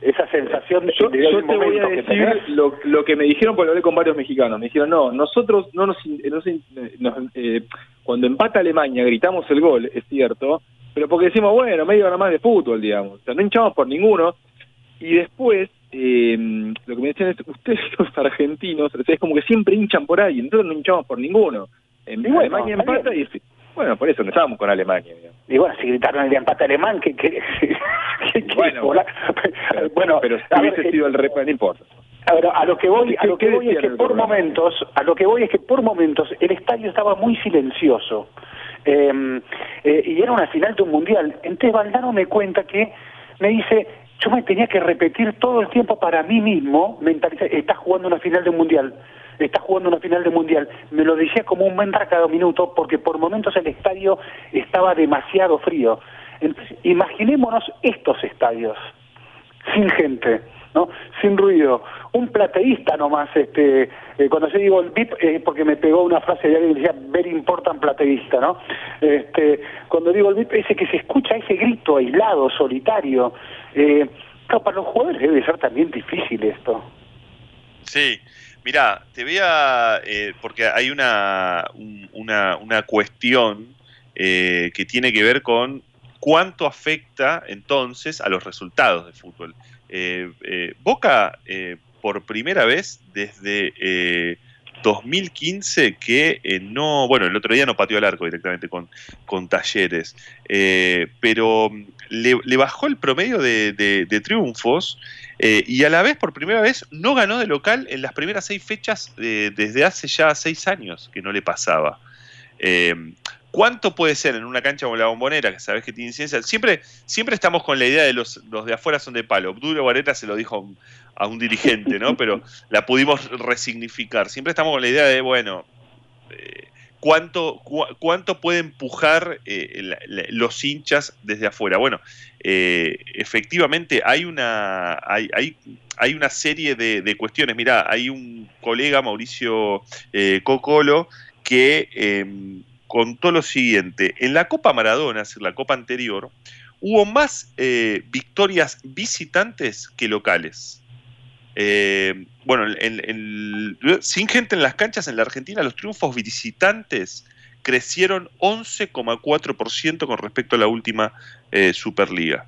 Esa sensación de, yo, yo te voy a decir lo, lo, que me dijeron porque hablé con varios mexicanos. Me dijeron, no, nosotros no nos, eh, cuando empata Alemania gritamos el gol, es cierto, pero porque decimos, bueno, medio nada más de fútbol, digamos. O sea, no hinchamos por ninguno. Y después eh, lo que me decían es, ustedes *laughs* los argentinos, es como que siempre hinchan por ahí, nosotros no hinchamos por ninguno. En Alemania empata y bueno, por eso no estábamos con Alemania. Y bueno, si gritaron el empate alemán, que... que, *laughs* bueno, *laughs* bueno, pero si hubiese sido el repa, no importa. A, ver, a lo que voy, a lo que voy es que por momentos, a lo que voy es que por momentos el estadio estaba muy silencioso. Eh, eh, y era una final de un mundial. Entonces Valdano me cuenta que me dice, yo me tenía que repetir todo el tiempo para mí mismo, mentalizar, estás jugando una final de un mundial, estás jugando una final de mundial. Me lo decía como un mantra cada minuto porque por momentos el estadio estaba demasiado frío. Entonces, imaginémonos estos estadios, sin gente, ¿no? Sin ruido. Un plateísta nomás, este, eh, cuando yo digo el VIP, es porque me pegó una frase de alguien que decía, very important plateísta, ¿no? Este, cuando digo el VIP, ese que se escucha ese grito aislado, solitario, eh, para los jugadores debe ser también difícil esto. Sí, mira, te voy a... Eh, porque hay una, una, una cuestión eh, que tiene que ver con cuánto afecta entonces a los resultados de fútbol. Eh, Boca, por primera vez desde 2015 que no, bueno, el otro día no pateó el arco directamente con, con Talleres, eh, pero le, bajó el promedio de, triunfos eh, y a la vez, por primera vez, no ganó de local en las primeras seis fechas eh, desde hace ya seis años que no le pasaba. ¿Cuánto puede ser en una cancha como la bombonera, que sabes que tiene incidencia? Siempre, siempre estamos con la idea de los, los de afuera son de palo. Duro Vareta se lo dijo a un dirigente, ¿no? Pero la pudimos resignificar. Siempre estamos con la idea de, bueno, eh, cuánto, cuánto puede empujar los hinchas desde afuera. Bueno, efectivamente hay una, hay, hay, una serie de, cuestiones. Mira, hay un colega, Mauricio Cocolo, que em, contó lo siguiente. En la Copa Maradona, es la Copa anterior, hubo más victorias visitantes que locales. Eh, bueno, sin gente en las canchas en la Argentina, los triunfos visitantes crecieron 11,4% con respecto a la última eh, Superliga.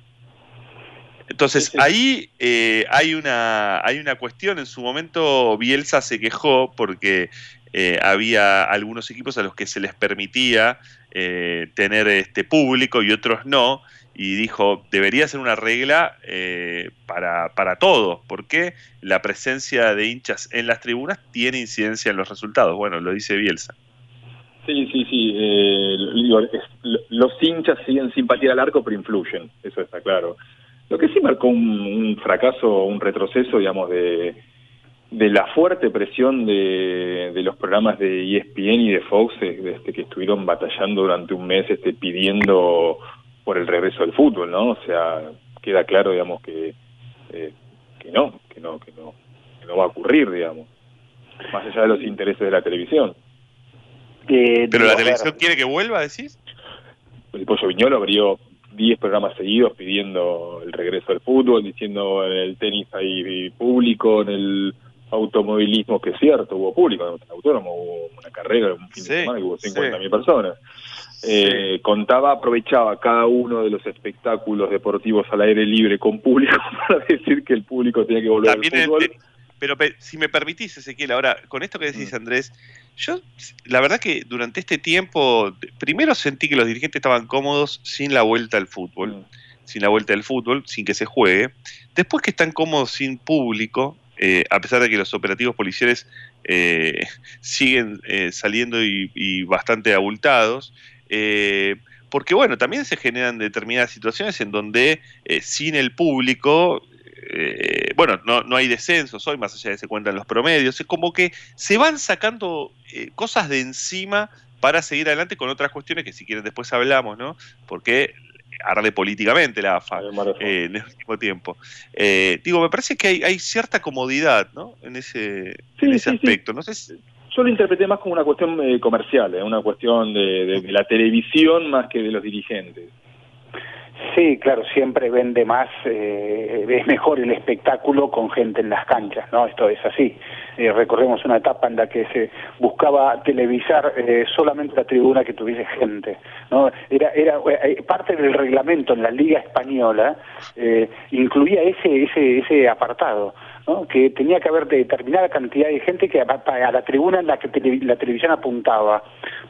Entonces ahí eh, hay, una, hay una cuestión, en su momento Bielsa se quejó porque había algunos equipos a los que se les permitía tener este público y otros no, y dijo, debería ser una regla eh, para, para todos, porque la presencia de hinchas en las tribunas tiene incidencia en los resultados. Bueno, lo dice Bielsa. Sí, sí, sí. Eh, los hinchas siguen sin patear al arco, pero influyen, eso está claro. Lo que sí marcó un, fracaso, un retroceso, digamos, de, de la fuerte presión de, de, los programas de ESPN y de Fox, este, que estuvieron batallando durante un mes este, pidiendo por el regreso del fútbol, ¿no? O sea, queda claro, digamos, que, eh, que no, que no, que no, que no va a ocurrir, digamos, más allá de los intereses de la televisión. ¿Pero la televisión quiere que vuelva, decís? El Pollo Viñolo abrió 10 programas seguidos pidiendo el regreso del fútbol, diciendo en el tenis hay público, en el automovilismo, que es cierto, hubo público, en el autónomo hubo una carrera, un fin de semana que hubo 50.000 personas. Eh, contaba, aprovechaba cada uno de los espectáculos deportivos al aire libre con público *laughs* para decir que el público tenía que volver al fútbol. pero si me permitís, Ezequiel, ahora, con esto que decís, mm. Andrés, yo, la verdad que durante este tiempo, primero sentí que los dirigentes estaban cómodos sin la vuelta al fútbol, mm. sin la vuelta del fútbol, sin que se juegue. Después que están cómodos sin público, eh, a pesar de que los operativos policiales eh, *laughs* siguen saliendo y, bastante abultados, eh, porque bueno, también se generan determinadas situaciones en donde eh, sin el público, eh, bueno, no, no, hay descensos hoy, más allá de que se cuentan los promedios, es como que se van sacando cosas de encima para seguir adelante con otras cuestiones que si quieren después hablamos, ¿no? Porque arde políticamente la AFA en el último tiempo. digo, me parece que hay, hay cierta comodidad, ¿no? En ese, en ese aspecto. No sé yo lo interpreté más como una cuestión eh, comercial, eh, una cuestión de, la televisión más que de los dirigentes. Sí, claro, siempre vende más, eh, es mejor el espectáculo con gente en las canchas, ¿no? Esto es así. Eh, recorremos una etapa en la que se buscaba televisar solamente la tribuna que tuviese gente, ¿no? Era, era parte del reglamento en la Liga Española, incluía ese, ese, ese apartado que tenía que haber determinada cantidad de gente que a, la tribuna en la que la televisión apuntaba,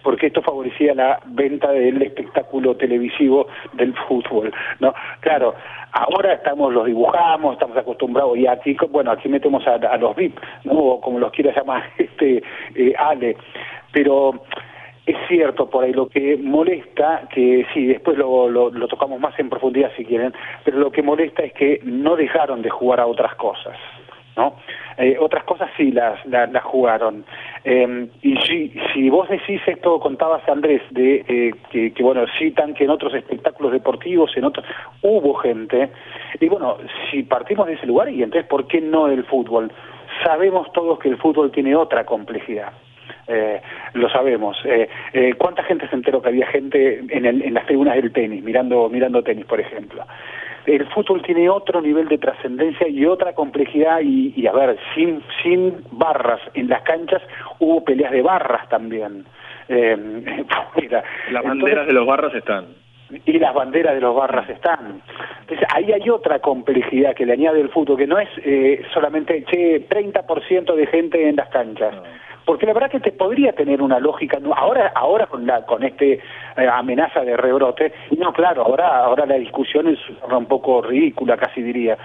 porque esto favorecía la venta del espectáculo televisivo del fútbol, ¿no? Claro, ahora estamos, los dibujamos, estamos acostumbrados, y aquí, bueno, aquí metemos a, los VIP, ¿no? como los quiera llamar *laughs* este eh, Ale, pero es cierto por ahí lo que molesta, que sí, después lo, lo, tocamos más en profundidad si quieren, pero lo que molesta es que no dejaron de jugar a otras cosas. ¿No? Eh, otras cosas sí las, las, jugaron. Eh, y si, si vos decís esto, contabas Andrés, de eh, que, que, bueno, citan que en otros espectáculos deportivos, en otros, hubo gente, y bueno, si partimos de ese lugar, y entonces, ¿por qué no el fútbol? Sabemos todos que el fútbol tiene otra complejidad. Eh, lo sabemos. Eh, eh, ¿Cuánta gente se enteró que había gente en, el, en las tribunas del tenis, mirando, mirando tenis, por ejemplo? El fútbol tiene otro nivel de trascendencia y otra complejidad y, a ver, sin, sin barras en las canchas hubo peleas de barras también. Eh, *laughs* las banderas de los barras están. Y las banderas de los barras están. Entonces ahí hay otra complejidad que le añade el fútbol, que no es eh, solamente, che, 30% de gente en las canchas porque la verdad que te podría tener una lógica ahora ahora con la con este eh, amenaza de rebrote no claro ahora ahora la discusión es un poco ridícula casi diría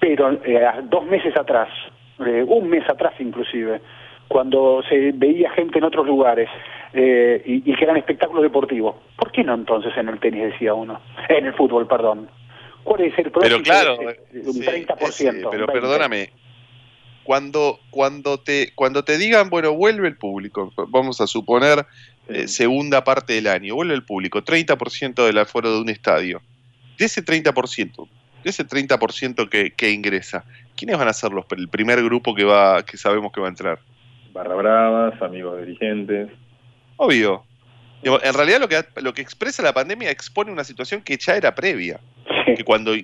pero eh, dos meses atrás eh, un mes atrás inclusive cuando se veía gente en otros lugares y, y, que eran espectáculos deportivos ¿por qué no entonces en el tenis decía uno en el fútbol perdón ¿Cuál es el problema? Pero claro, un 30%. pero perdóname, cuando, cuando, te, cuando te digan, bueno, vuelve el público, vamos a suponer eh, segunda parte del año, vuelve el público, 30% del aforo de un estadio. De ese 30%, de ese 30% que, que ingresa, ¿quiénes van a ser los, el primer grupo que va que sabemos que va a entrar? Barra Bravas, amigos dirigentes. Obvio. En realidad lo que, lo que expresa la pandemia expone una situación que ya era previa. Que cuando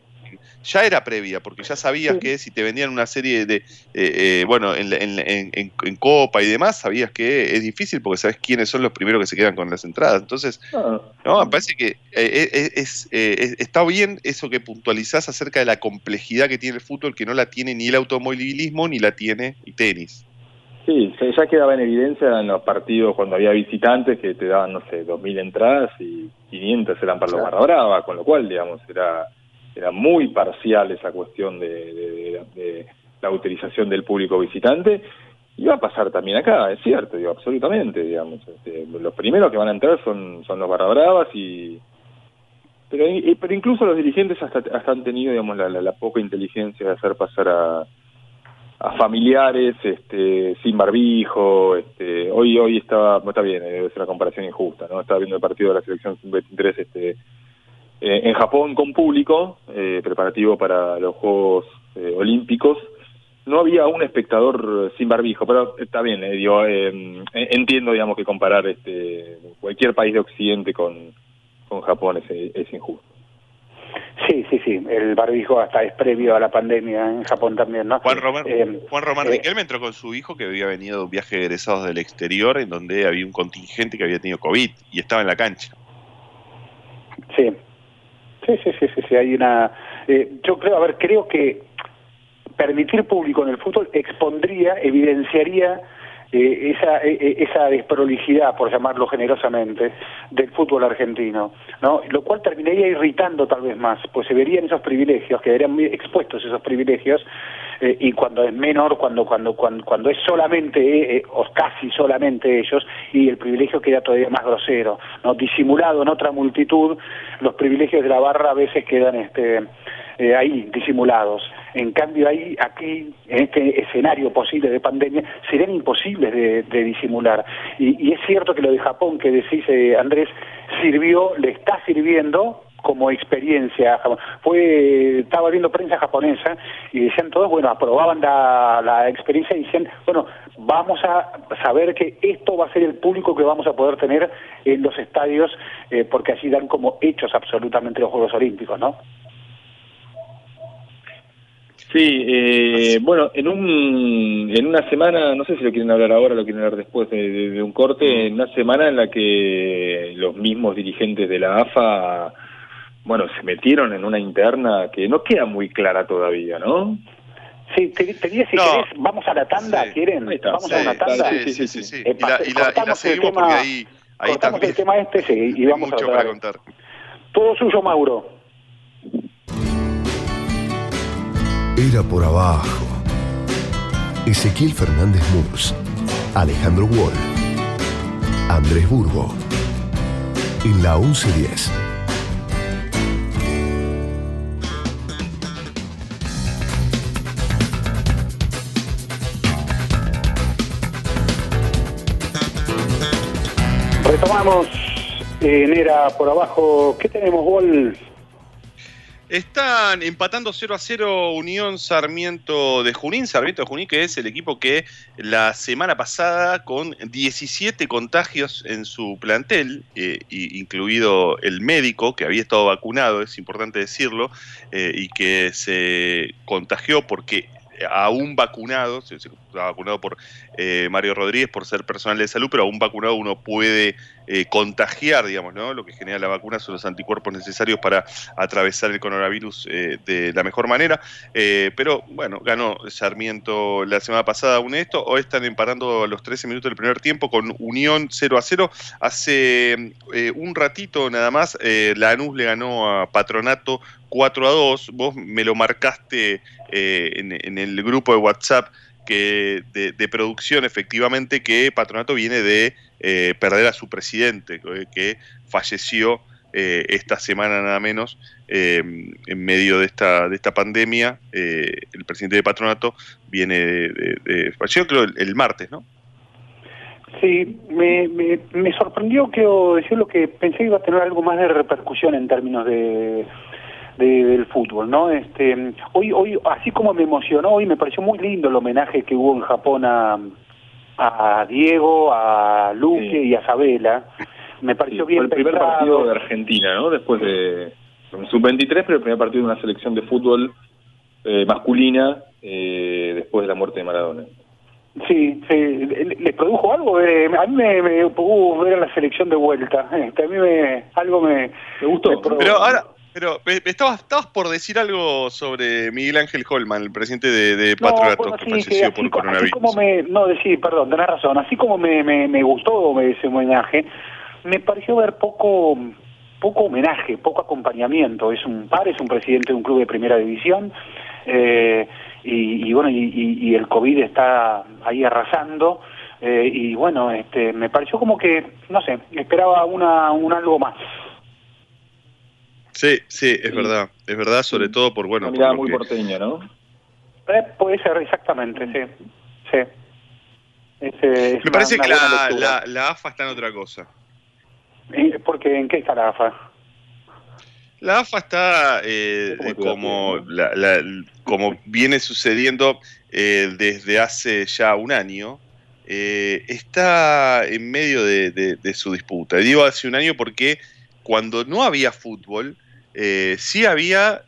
ya era previa, porque ya sabías que si te vendían una serie de, eh, eh, bueno, en, en, Copa y demás, sabías que es difícil porque sabes quiénes son los primeros que se quedan con las entradas. Entonces, ah. no, me parece que eh, es, está bien eso que puntualizás acerca de la complejidad que tiene el fútbol, que no la tiene ni el automovilismo ni la tiene el tenis. Sí, ya quedaba en evidencia en los partidos cuando había visitantes que te daban, no sé, 2.000 entradas y 500 eran para los Barra Brava, con lo cual, digamos, era era muy parcial esa cuestión de, la utilización del público visitante. Y va a pasar también acá, es cierto, digo, absolutamente, digamos. Este, los primeros que van a entrar son, son los barra bravas y... Pero, pero incluso los dirigentes hasta, hasta han tenido, digamos, la, poca inteligencia de hacer pasar a, a familiares este, sin barbijo. Este, hoy hoy estaba, está bien, es una comparación injusta, ¿no? Estaba viendo el partido de la selección 23 este, eh, en Japón con público, eh, preparativo para los Juegos eh, Olímpicos, no había un espectador sin barbijo, pero está bien, digo, entiendo digamos que comparar este cualquier país de Occidente con, con Japón es, es injusto. Sí, sí, sí, el barbijo hasta es previo a la pandemia en Japón también, ¿no? Juan Román, Juan Román Riquelme entró con su hijo que había venido de un viaje de egresados del exterior en donde había un contingente que había tenido COVID y estaba en la cancha. Sí, Sí, sí, sí, sí, sí, hay una... Eh, yo creo, a ver, creo que permitir público en el fútbol expondría, evidenciaría eh, esa, eh, esa desprolijidad, por llamarlo generosamente, del fútbol argentino, ¿no? Lo cual terminaría irritando tal vez más, pues se verían esos privilegios, quedarían muy expuestos esos privilegios, y cuando es menor, cuando, cuando, cuando, cuando es solamente, o casi solamente ellos, y el privilegio queda todavía más grosero, ¿no? Disimulado en otra multitud, los privilegios de la barra a veces quedan este, ahí, disimulados. En cambio, ahí, aquí, en este escenario posible de pandemia, serían imposibles de, disimular. Y, es cierto que lo de Japón que decís, eh, Andrés, sirvió, le está sirviendo como experiencia. Fue, estaba viendo prensa japonesa y decían todos, bueno, aprobaban la, experiencia y decían, bueno, vamos a saber que esto va a ser el público que vamos a poder tener en los estadios, eh, porque así dan como hechos absolutamente los Juegos Olímpicos, ¿no? Sí, eh, bueno, en un en una semana, no sé si lo quieren hablar ahora o lo quieren hablar después de, un corte, en una semana en la que los mismos dirigentes de la AFA, bueno, se metieron en una interna que no queda muy clara todavía, ¿no? Sí, te, te si querés, vamos a la tanda, ¿quieren? Vamos a una tanda. Sí, sí, sí. sí, y, la, y, la, seguimos porque ahí, ahí también el tema este sí, y vamos mucho a para contar. Todo suyo, Mauro. Era por abajo. Ezequiel Fernández Murs, Alejandro Wall, Andrés Burgo. En la 1110. Retomamos en por abajo. ¿Qué tenemos, Wall? Están empatando 0 a 0 Unión Sarmiento de Junín, Sarmiento de Junín, que es el equipo que la semana pasada, con 17 contagios en su plantel, eh, incluido el médico que había estado vacunado, es importante decirlo, eh, y que se contagió porque aún vacunado, vacunado por eh, Mario Rodríguez por ser personal de salud, pero aún vacunado uno puede eh, contagiar, digamos, ¿no? Lo que genera la vacuna son los anticuerpos necesarios para atravesar el coronavirus eh, de la mejor manera. pero bueno, ganó Sarmiento la semana pasada aún esto, hoy están empatando a los 13 minutos del primer tiempo con Unión 0 a 0. Hace un ratito nada más, Lanús le ganó a Patronato 4 a 2. Vos me lo marcaste en el grupo de WhatsApp que de, producción efectivamente que Patronato viene de eh, perder a su presidente, que falleció eh, esta semana nada menos en medio de esta, de esta pandemia. Eh, el presidente de Patronato viene de, falleció creo el, martes, ¿no? Sí, me, me, me sorprendió que decir lo que pensé iba a tener algo más de repercusión en términos de, del fútbol, ¿no? Este, hoy, hoy, así como me emocionó, hoy me pareció muy lindo el homenaje que hubo en Japón a, a Diego, a Luque y a Sabela. Me pareció bien Fue el primer partido de Argentina, ¿no? Después de sub-23, pero el primer partido de una selección de fútbol eh, masculina eh, después de la muerte de Maradona. Sí, sí. ¿Les produjo algo? Eh, a mí me, me uh, ver la selección de vuelta. Este, a mí me, algo me, me gustó. pero ahora, pero estabas, estabas por decir algo sobre Miguel Ángel Holman, el presidente de, de Patronato, que falleció por coronavirus. Así como me, no, decir, perdón, tenés razón. Así como me, me, me gustó ese homenaje, me pareció ver poco poco homenaje, poco acompañamiento. Es un par, es un presidente de un club de primera división. Eh, y, bueno, y, el COVID está ahí arrasando. Eh, y bueno, este, me pareció como que, no sé, esperaba una, un algo más. Sí, sí, es verdad, es verdad, sobre todo por, bueno... Una muy porteña, ¿no? Eh, puede ser, exactamente, sí, sí. me parece que la, la, la, AFA está en otra cosa. porque ¿En qué está la AFA? La AFA está eh, como, la, como viene sucediendo eh, desde hace ya un año, eh, está en medio de, su disputa. Digo hace un año porque cuando no había fútbol, sí había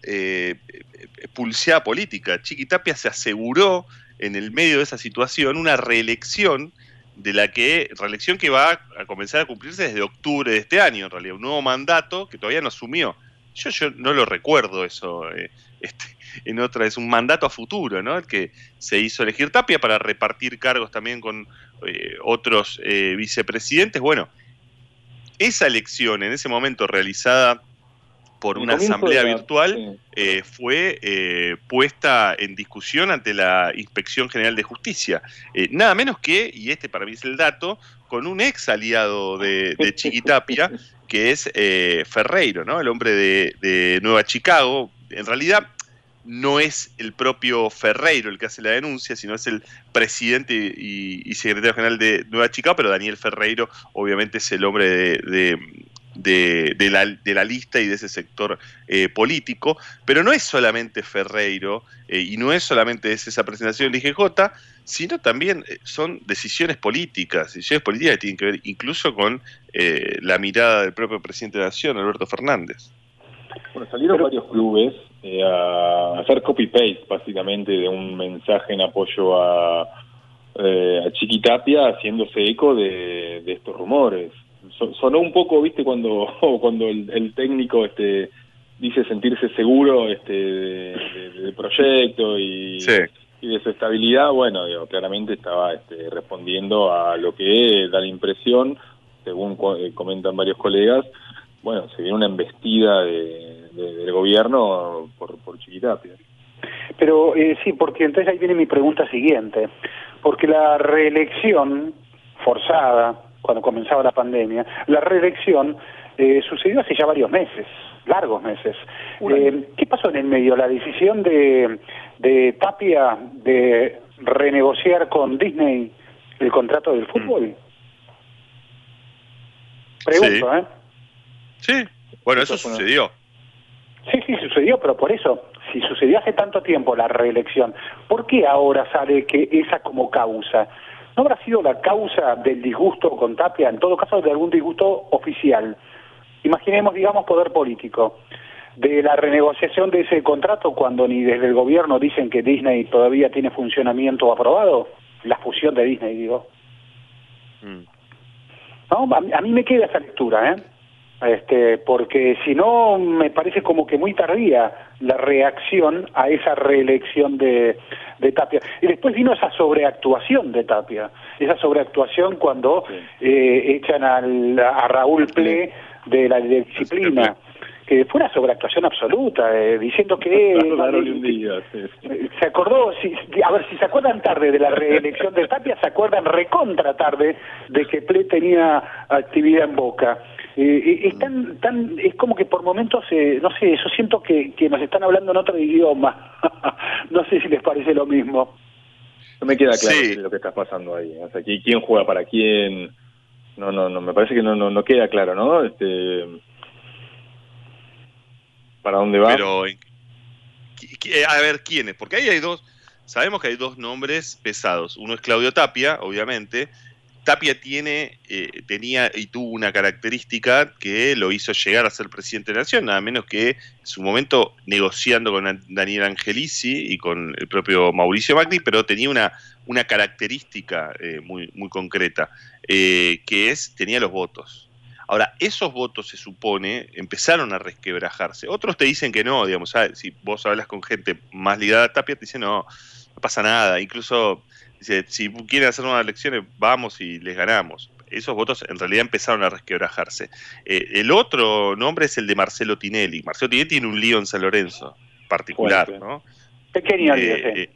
pulseada política. Chiquitapia se aseguró en el medio de esa situación una reelección de la que, reelección que va a comenzar a cumplirse desde octubre de este año, en realidad, un nuevo mandato que todavía no asumió. Yo, yo no lo recuerdo eso. Eh, este, en otra es un mandato a futuro, ¿no? El que se hizo elegir Tapia para repartir cargos también con eh, otros eh, vicepresidentes. Bueno, esa elección en ese momento realizada por una asamblea virtual fue puesta en discusión ante la Inspección General de Justicia. nada menos que, y este para mí es el dato, con un ex aliado de, de *laughs* Chiquitapia, que es eh, Ferreiro, ¿no? El hombre de, Nueva Chicago. En realidad no es el propio Ferreiro el que hace la denuncia, sino es el presidente y, secretario general de Nueva Chicago, pero Daniel Ferreiro obviamente es el hombre de, de, la, lista y de ese sector eh, político, pero no es solamente Ferreiro eh, y no es solamente esa presentación del IGJ, sino también eh, son decisiones políticas, decisiones políticas que tienen que ver incluso con la mirada del propio presidente de la Nación, Alberto Fernández. Bueno, salieron varios clubes a hacer copy-paste básicamente de un mensaje en apoyo a, a Chiquitapia haciéndose eco de estos rumores sonó un poco, viste, cuando, *laughs* cuando el, técnico este, dice sentirse seguro este, del proyecto y, de su estabilidad, bueno, claramente estaba este, respondiendo a lo que da la impresión, según eh, comentan varios colegas, bueno, se viene una embestida del gobierno por, por Chiquitapia. Pero eh, sí, porque entonces ahí viene mi pregunta siguiente, porque la reelección forzada cuando comenzaba la pandemia, la reelección eh, sucedió hace ya varios meses, largos meses. Eh, ¿Qué pasó en el medio? La decisión de, de Tapia de renegociar con Disney el contrato del fútbol. Mm. Pregunto, ¿eh? Sí, bueno, eso sucedió. Sí, sí, sucedió, pero por eso, si sucedió hace tanto tiempo la reelección, ¿por qué ahora sale que esa como causa? ¿No habrá sido la causa del disgusto con Tapia, en todo caso de algún disgusto oficial? Imaginemos, digamos, poder político. De la renegociación de ese contrato cuando ni desde el gobierno dicen que Disney todavía tiene funcionamiento aprobado, la fusión de Disney, digo. Mm. No, a mí me queda esa lectura, ¿eh? Este, porque si no me parece como que muy tardía la reacción a esa reelección de, de Tapia. Y después vino esa sobreactuación de Tapia, esa sobreactuación cuando eh, echan al, a Raúl Ple de la disciplina que fue una sobreactuación absoluta, eh, diciendo que... *laughs* Se acordó, si, a ver, si se acuerdan tarde de la reelección de Tapia, se acuerdan recontra tarde de que Ple tenía actividad en Boca. Eh, es, tan, tan, es como que por momentos, eh, no sé, yo siento que, que nos están hablando en otro idioma. *laughs* no sé si les parece lo mismo. No me queda claro lo que está pasando ahí. O sea, quién juega para quién. No, no, no, me parece que no, no, no queda claro, ¿no? Este, ¿Para dónde va? Pero, a ver, ¿quiénes? Porque ahí hay dos, sabemos que hay dos nombres pesados. Uno es Claudio Tapia, obviamente, Tapia tiene, eh, tenía y tuvo una característica que lo hizo llegar a ser presidente de la Nación, nada menos que en su momento negociando con Daniel Angelici y con el propio Mauricio Macri, pero tenía una, una característica eh, muy, muy concreta, eh, que es, tenía los votos. Ahora, esos votos se supone empezaron a resquebrajarse. Otros te dicen que no, digamos, si vos hablas con gente más ligada a Tapia, te dicen no, no pasa nada. Incluso Dice, si quieren hacer unas elecciones, vamos y les ganamos. Esos votos en realidad empezaron a resquebrajarse. Eh, el otro nombre es el de Marcelo Tinelli. Marcelo Tinelli tiene un lío en San Lorenzo, particular, ¿no? Pequeño lío, eh,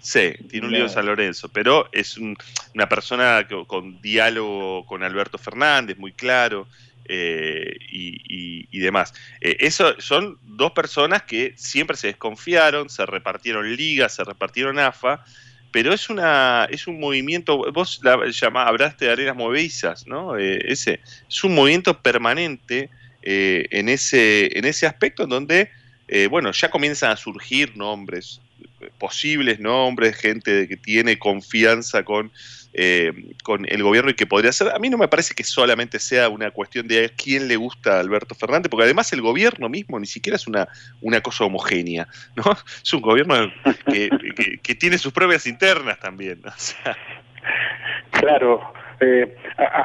sí. tiene un lío en San Lorenzo, pero es una persona con diálogo con Alberto Fernández, muy claro. Eh, y, demás. eso son dos personas que siempre se desconfiaron, se repartieron ligas, se repartieron AFA, pero es una es un movimiento, vos la, llama, hablaste de arenas movedizas, ¿no? Eh, ese es un movimiento permanente eh, en ese en ese aspecto en donde eh, bueno ya comienzan a surgir nombres posibles nombres gente que tiene confianza con eh, con el gobierno y que podría ser. A mí no me parece que solamente sea una cuestión de quién le gusta a Alberto Fernández, porque además el gobierno mismo ni siquiera es una, una cosa homogénea, ¿no? *laughs* Es un gobierno que, tiene sus propias internas también. *laughs* Claro. Eh,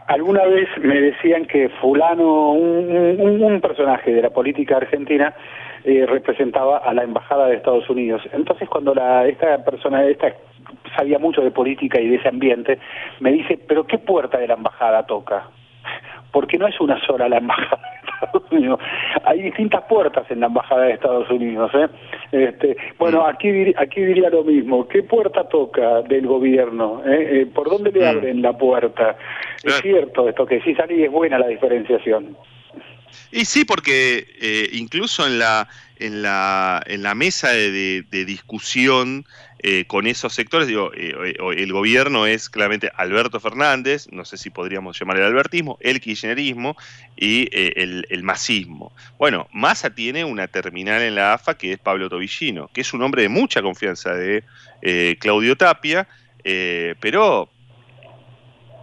alguna vez me decían que fulano, un, un, personaje de la política argentina, eh, representaba a la embajada de Estados Unidos. Entonces, cuando la, esta persona, esta sabía mucho de política y de ese ambiente, me dice, pero ¿qué puerta de la embajada toca? *laughs* Porque no es una sola la embajada de Estados Unidos, hay distintas puertas en la embajada de Estados Unidos. ¿eh? Este, bueno, mm. aquí, aquí diría lo mismo, ¿qué puerta toca del gobierno? ¿Eh? Eh, por dónde le mm. abren la puerta? Es cierto esto que sí salí es buena la diferenciación. Y sí, porque eh, incluso en la, en la, en la mesa de, discusión eh, con esos sectores, digo, eh, el gobierno es claramente Alberto Fernández, no sé si podríamos llamar el albertismo, el kirchnerismo y el, el, masismo. Bueno, Massa tiene una terminal en la AFA que es Pablo Tobillino, que es un hombre de mucha confianza de Claudio Tapia, pero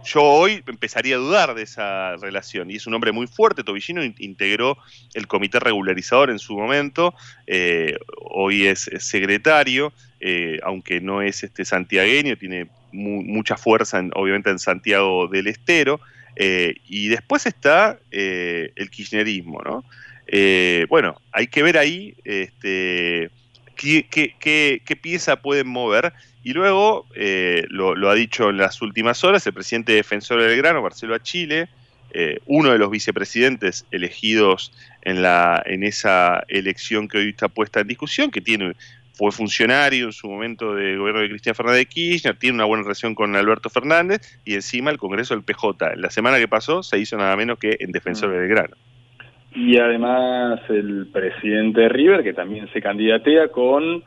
yo hoy empezaría a dudar de esa relación. Y es un hombre muy fuerte, Tobillino integró el comité regularizador en su momento, eh, hoy es, secretario, eh, aunque no es este santiagueño, tiene mucha fuerza obviamente en Santiago del Estero. Eh, y después está el kirchnerismo, ¿no? bueno, hay que ver ahí este, qué pieza pueden mover y luego, eh, lo, ha dicho en las últimas horas, el presidente defensor del grano, Marcelo Achille, eh, uno de los vicepresidentes elegidos en, la, en esa elección que hoy está puesta en discusión, que tiene fue funcionario en su momento del gobierno de Cristian Fernández de Kirchner, tiene una buena relación con Alberto Fernández y encima el Congreso del PJ. La semana que pasó se hizo nada menos que en Defensor mm. del Grano. Y además el presidente River, que también se candidatea con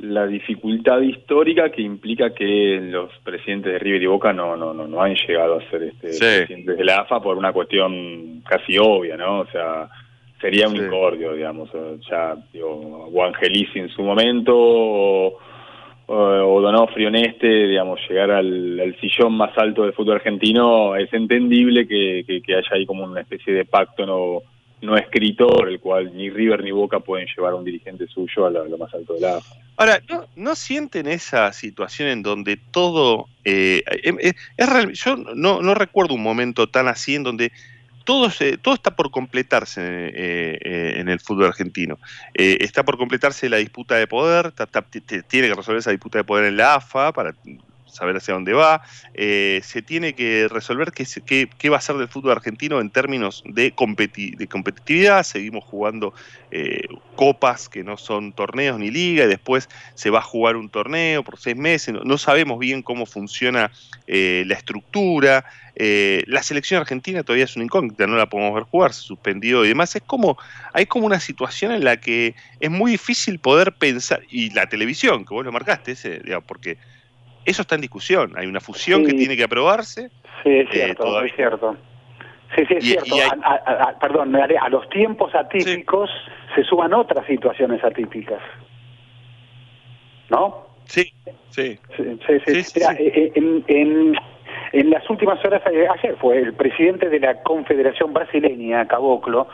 la dificultad histórica que implica que los presidentes de River y Boca no no no, no han llegado a ser este presidentes de la AFA por una cuestión casi obvia, ¿no? O sea, sería un incordio, digamos, ya digo, o en su momento o, o Donofrio en este, digamos, llegar al, sillón más alto del fútbol argentino es entendible que, que haya ahí como una especie de pacto no no escrito por el cual ni River ni Boca pueden llevar a un dirigente suyo a lo, más alto de la Ahora, ¿no, sienten esa situación en donde todo... Eh, em, eh, es yo no, no, recuerdo un momento tan así en donde todo, se, todo está por completarse eh, en el fútbol argentino. está por completarse la disputa de poder, tiene que resolver esa disputa de poder en la AFA para saber hacia dónde va. Eh, se tiene que resolver qué, qué, va a ser del fútbol argentino en términos de, de competitividad. Seguimos jugando eh, copas que no son torneos ni liga y después se va a jugar un torneo por seis meses. No, sabemos bien cómo funciona eh, la estructura. la selección argentina todavía es una incógnita, no la podemos ver jugar, se suspendió y demás. Es como, hay como una situación en la que es muy difícil poder pensar, y la televisión, que vos lo marcaste, ese, porque eso está en discusión. Hay una fusión que tiene que aprobarse. Sí, es cierto, es cierto. Sí, sí, es cierto. perdón, a, los tiempos atípicos se suman otras situaciones atípicas. ¿No? Sí, sí. sí, sí, en, en, las últimas horas, eh, ayer fue el presidente de la Confederación Brasileña, Caboclo,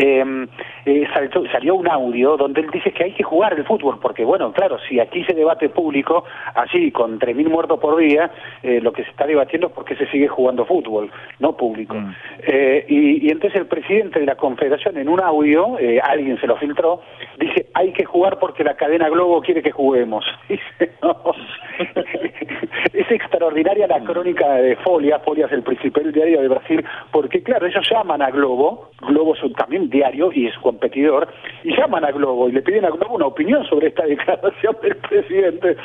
Em, eh, salió, un audio donde él dice que hay que jugar el fútbol, porque bueno, claro, si aquí se debate público, así con 3.000 muertos por día, eh, lo que se está debatiendo es por qué se sigue jugando fútbol, no público. Mm. Eh, y, entonces el presidente de la Confederación en un audio, eh, alguien se lo filtró, dice, hay que jugar porque la cadena Globo quiere que juguemos. *laughs* *laughs* es extraordinaria la crónica de Folia, Folia es el principal diario de Brasil, porque claro, ellos llaman a Globo, Globo es también diario y es competidor, y llaman a Globo y le piden a Globo una opinión sobre esta *laughs* declaración del presidente.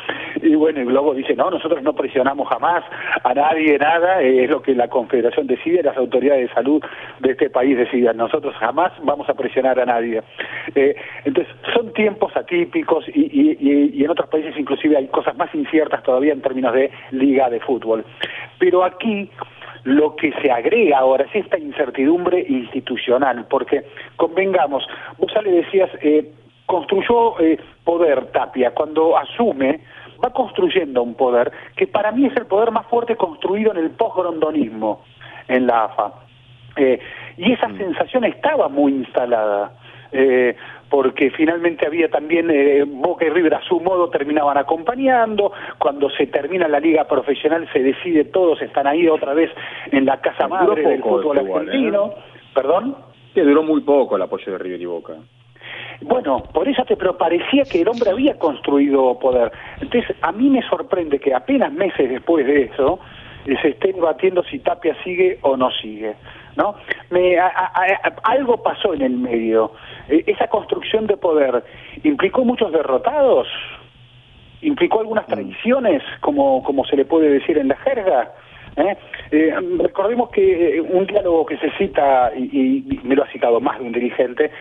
Y bueno, el Globo dice, no, nosotros no presionamos jamás a nadie, nada, es lo que la Confederación decide, las autoridades de salud de este país decidan, nosotros jamás vamos a presionar a nadie. Eh, entonces, son tiempos atípicos y, y en otros países inclusive hay cosas más inciertas todavía en términos de liga de fútbol. Pero aquí lo que se agrega ahora es esta incertidumbre institucional, porque convengamos, vos le decías, eh, construyó eh, poder Tapia, cuando asume, va construyendo un poder que para mí es el poder más fuerte construido en el postgrondonismo en la AFA. Eh, y esa mm. sensación estaba muy instalada. Eh, porque finalmente había también eh, Boca y River a su modo terminaban acompañando, cuando se termina la liga profesional se decide todos están ahí otra vez en la casa madre del fútbol argentino, ¿eh? ¿perdón? Que duró muy poco el apoyo de River y Boca. Bueno, por eso te pero parecía que el hombre había construido poder. Entonces, a mí me sorprende que apenas meses después de eso eh, se esté debatiendo si Tapia sigue o no sigue. ¿No? Me, algo pasó en el medio. E, esa construcción de poder implicó muchos derrotados, implicó algunas mm. traiciones, como, como se le puede decir en la jerga. ¿eh? Eh, recordemos que eh, un diálogo que se cita, y, y, me lo ha citado más de un dirigente,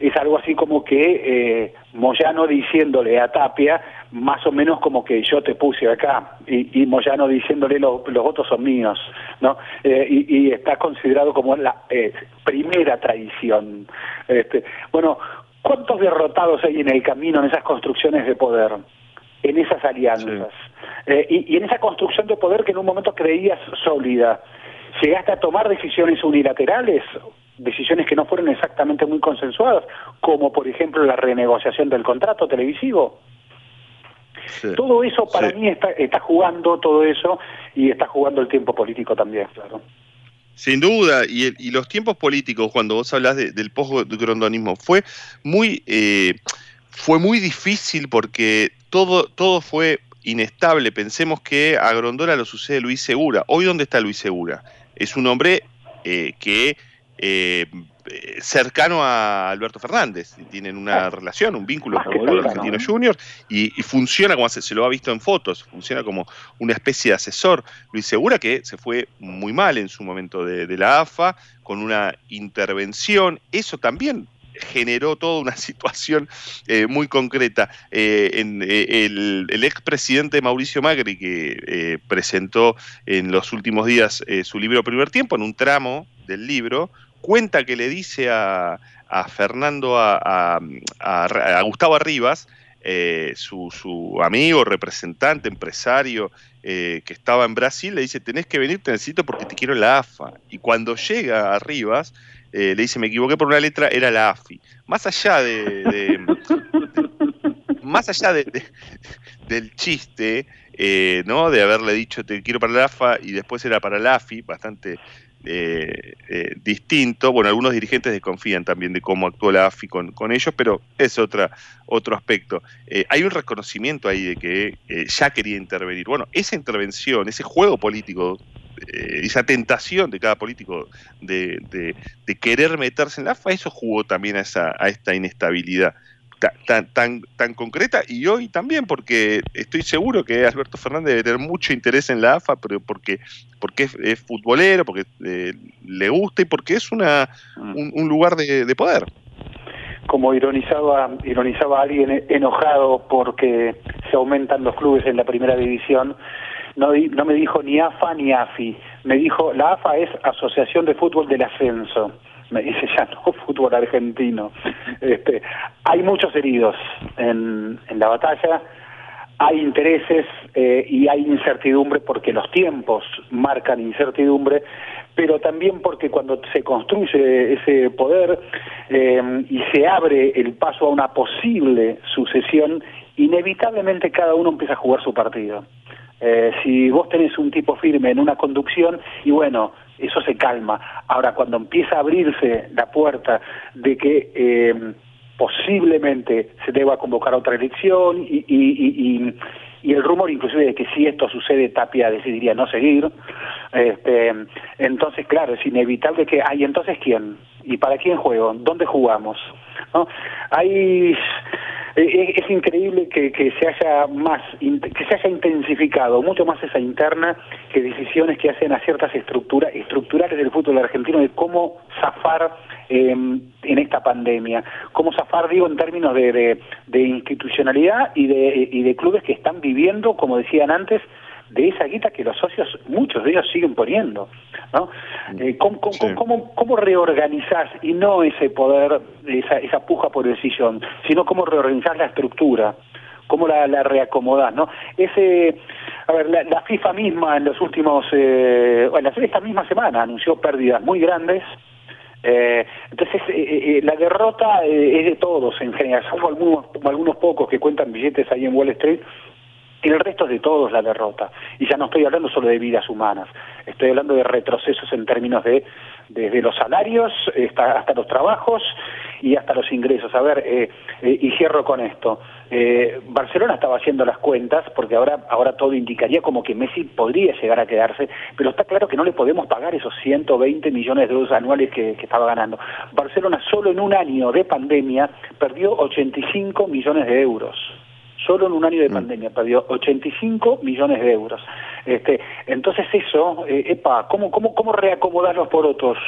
es algo así como que Moyano diciéndole a Tapia, más o menos como que yo te puse acá, y, y Moyano diciéndole los votos son míos, ¿no? Eh, y, está considerado como la eh, primera traición. Este, bueno, ¿cuántos derrotados hay en el camino en esas construcciones de poder? En esas alianzas. Eh, y, y en esa construcción de poder que en un momento creías sólida. ¿Llegaste a tomar decisiones unilaterales decisiones que no fueron exactamente muy consensuadas, como por ejemplo la renegociación del contrato televisivo. Todo eso para mí está, está jugando todo eso y está jugando el tiempo político también, claro. Sin duda, y, y los tiempos políticos, cuando vos hablas del post-grondonismo, fue muy, eh, fue muy difícil porque todo, todo fue inestable. Pensemos que a Grondona lo sucede Luis Segura. Hoy, ¿dónde está Luis Segura? Es un hombre eh, que eh, cercano a Alberto Fernández, tienen una relación, un vínculo con el Argentino Junior y, funciona como se, se, lo ha visto en fotos, funciona como una especie de asesor. Luis Segura que se fue muy mal en su momento de, la AFA, con una intervención, eso también generó toda una *laughs* situación eh, muy concreta. Eh, en, el, el expresidente Mauricio Macri, que presentó en los últimos días su libro Primer Tiempo, en un tramo del libro, cuenta que le dice a, Fernando, a, Gustavo Arribas, eh, su, amigo, representante, empresario eh, que estaba en Brasil, le dice, tenés que venir, te necesito porque te quiero la AFA. Y cuando llega a Arribas, eh, le dice, me equivoqué por una letra, era la AFI. Más allá de... más allá del chiste, ¿no? De haberle dicho, te quiero para la AFA y después era para la AFI, bastante eh, eh, distinto. Bueno, algunos dirigentes desconfían también de cómo actuó la AFI con, ellos, pero es otra, otro aspecto. Eh, hay un reconocimiento ahí de que ya quería intervenir. Bueno, esa intervención, ese juego político, esa tentación de cada político de, de, querer meterse en la AFA, eso jugó también a, esa, a esta inestabilidad tan, tan, tan concreta y hoy también porque estoy seguro que Alberto Fernández debe tener mucho interés en la AFA, pero porque, porque es, futbolero, porque eh, le gusta y porque es una, mm. un, lugar de, poder como ironizaba ironizaba alguien enojado porque se aumentan los clubes en la primera división, no, no me dijo ni AFA ni AFI, me dijo, la AFA es Asociación de Fútbol del Ascenso, me dice ya no *laughs* fútbol argentino. Este, hay muchos heridos en, en la batalla, hay intereses eh, y hay incertidumbre porque los tiempos marcan incertidumbre, pero también porque cuando se construye ese poder eh, y se abre el paso a una posible sucesión, inevitablemente cada uno empieza a jugar su partido. Eh, si vos tenés un tipo firme en una conducción, y bueno, eso se calma. Ahora, cuando empieza a abrirse la puerta de que eh, posiblemente se deba convocar otra elección y, el rumor inclusive de que si esto sucede Tapia decidiría no seguir, este, entonces claro, es inevitable que, hay entonces quién? ¿Y para quién juego? ¿Dónde jugamos? ¿No? Hay eh, es, increíble que, que, se haya más que se haya intensificado mucho más esa interna que decisiones que hacen a ciertas estructuras estructurales del fútbol argentino de cómo zafar em, en esta pandemia. Cómo zafar digo en términos de, de, institucionalidad y de, y de clubes que están viviendo como decían antes de esa guita que los socios, muchos de ellos siguen poniendo. ¿no? Eh, ¿cómo, cómo, cómo, reorganizás, y no ese poder, esa, esa puja por el sillón, sino cómo reorganizás la estructura? cómo la, la reacomodás, ¿no? Ese, a ver, la, FIFA misma en los últimos, eh, bueno, esta misma semana anunció pérdidas muy grandes, eh, entonces, eh, la derrota es de todos en general, salvo algunos, algunos pocos que cuentan billetes ahí en Wall Street, el resto es de todos la derrota. Y ya no estoy hablando solo de vidas humanas, estoy hablando de retrocesos en términos de desde los salarios hasta, los trabajos y hasta los ingresos. A ver, eh, eh, y cierro con esto. Eh, Barcelona estaba haciendo las cuentas porque ahora, ahora todo indicaría como que Messi podría llegar a quedarse, pero está claro que no le podemos pagar esos 120 millones de euros anuales que, que estaba ganando. Barcelona solo en un año de pandemia perdió 85 millones de euros solo en un año de mm. pandemia perdió 85 millones de euros. Este, entonces eso, eh, epa, ¿cómo, cómo, cómo reacomodar los porotos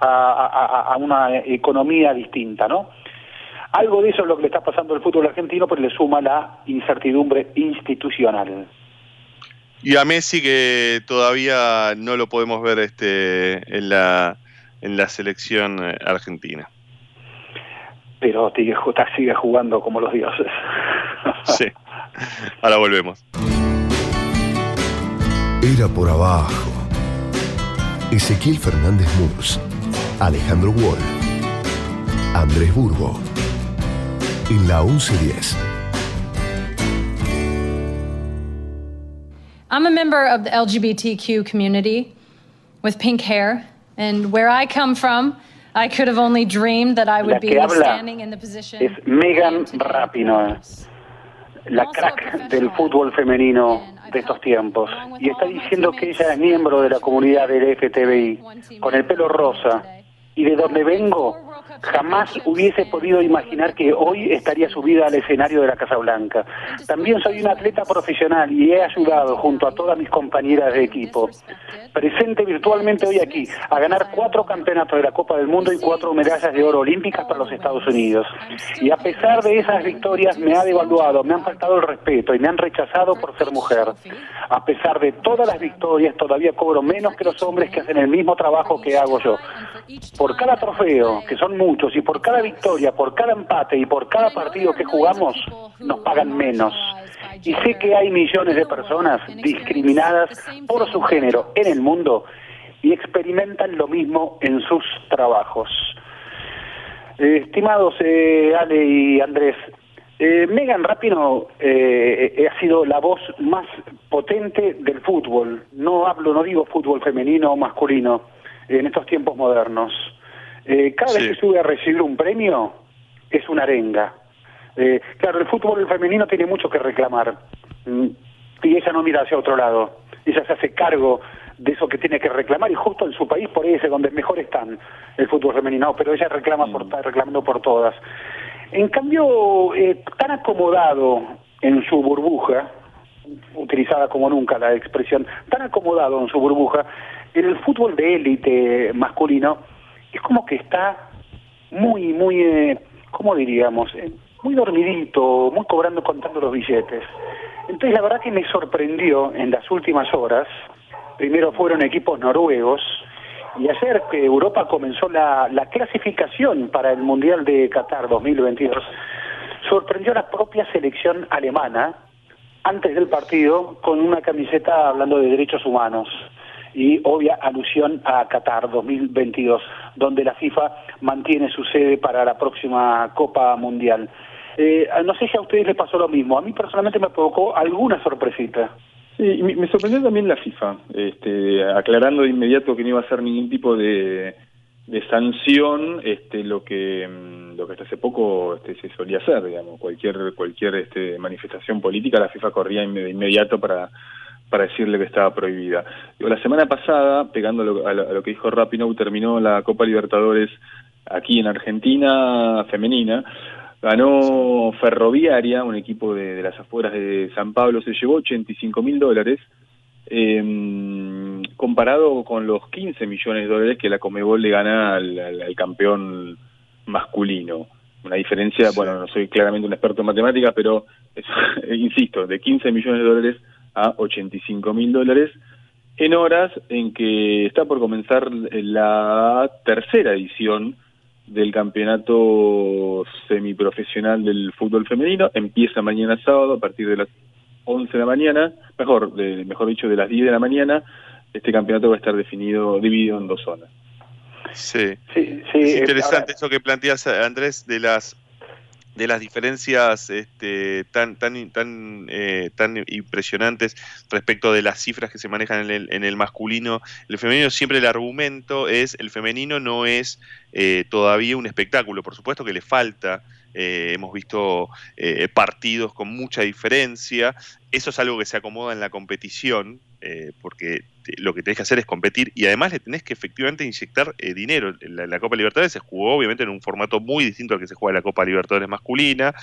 a, a, una economía distinta, no? Algo de eso es lo que le está pasando al fútbol argentino, pero le suma la incertidumbre institucional. Y a Messi que todavía no lo podemos ver este en la en la selección eh, argentina. Pero sigue jugando como los dioses. *laughs* Sí. Ahora volvemos. Era por abajo. Ezequiel Fernández Murs, Alejandro Wall, Andrés Burgo. En la 1110. I'm a member of the LGBTQ community with pink hair, and where I come from, I could have only dreamed that I would be standing in the position. Es Megan Rapinoe la crack del fútbol femenino de estos tiempos. Y está diciendo que ella es miembro de la comunidad del FTBI, con el pelo rosa. Y de donde vengo, Jamás hubiese podido imaginar que hoy estaría subida al escenario de la Casa Blanca. También soy un atleta profesional y he ayudado junto a todas mis compañeras de equipo, presente virtualmente hoy aquí, a ganar cuatro campeonatos de la Copa del Mundo y cuatro medallas de oro olímpicas para los Estados Unidos. Y a pesar de esas victorias me ha devaluado, me han faltado el respeto y me han rechazado por ser mujer. A pesar de todas las victorias, todavía cobro menos que los hombres que hacen el mismo trabajo que hago yo. Por cada trofeo, que son muchos, y por cada victoria, por cada empate y por cada partido que jugamos, nos pagan menos. Y sé que hay millones de personas discriminadas por su género en el mundo y experimentan lo mismo en sus trabajos. Eh, estimados eh, Ale y Andrés, eh, Megan Rapino eh, ha sido la voz más potente del fútbol. No hablo, no digo fútbol femenino o masculino en estos tiempos modernos. Eh, cada vez que sube a recibir un premio es una arenga. Eh, claro, el fútbol femenino tiene mucho que reclamar mm, y ella no mira hacia otro lado. Ella se hace cargo de eso que tiene que reclamar y justo en su país por ahí es donde mejor están el fútbol femenino, pero ella reclama por, está reclamando por todas. En cambio, eh, tan acomodado en su burbuja, utilizada como nunca la expresión, tan acomodado en su burbuja, en el fútbol de élite masculino es como que está muy, muy, eh, ¿cómo diríamos? Eh, muy dormidito, muy cobrando, contando los billetes. Entonces la verdad que me sorprendió en las últimas horas, primero fueron equipos noruegos, y ayer que Europa comenzó la, la clasificación para el Mundial de Qatar 2022, sorprendió a la propia selección alemana antes del partido con una camiseta hablando de derechos humanos y obvia alusión a Qatar 2022, donde la FIFA mantiene su sede para la próxima Copa Mundial. Eh, no sé si a ustedes les pasó lo mismo, a mí personalmente me provocó alguna sorpresita. Sí, me sorprendió también la FIFA, este, aclarando de inmediato que no iba a ser ningún tipo de, de sanción este, lo que mm, lo que hasta hace poco este, se solía hacer, digamos, cualquier cualquier este, manifestación política la FIFA corría de inmediato para para decirle que estaba prohibida. la semana pasada, pegando a lo, que dijo Rapinoe, terminó la Copa Libertadores aquí en Argentina femenina. Ganó Ferroviaria, un equipo de, las afueras de San Pablo, se llevó 85 mil dólares, em, comparado con los 15 millones de dólares que la Comebol le gana al, campeón masculino. Una diferencia, bueno, no soy claramente un experto en matemáticas, pero *laughs* insisto, de 15 millones de dólares a 85 mil dólares en horas en que está por comenzar la tercera edición del campeonato semiprofesional del fútbol femenino. Empieza mañana sábado a partir de las 11 de la mañana, mejor, de, mejor dicho, de las 10 de la mañana. Este campeonato va a estar definido, dividido en dos zonas. Sí, sí, sí es interesante eso que planteas, Andrés, de las de las diferencias este, tan tan tan eh, tan impresionantes respecto de las cifras que se manejan en el, en el masculino. El femenino siempre el argumento es el femenino no es eh, todavía un espectáculo. Por supuesto que le falta eh, hemos visto partidos con mucha diferencia eso es algo que se acomoda en la competición porque lo que tenés que hacer es competir y además le tenés que efectivamente inyectar eh, dinero. La, Copa Libertadores se jugó obviamente en un formato muy distinto al que se juega la Copa Libertadores masculina,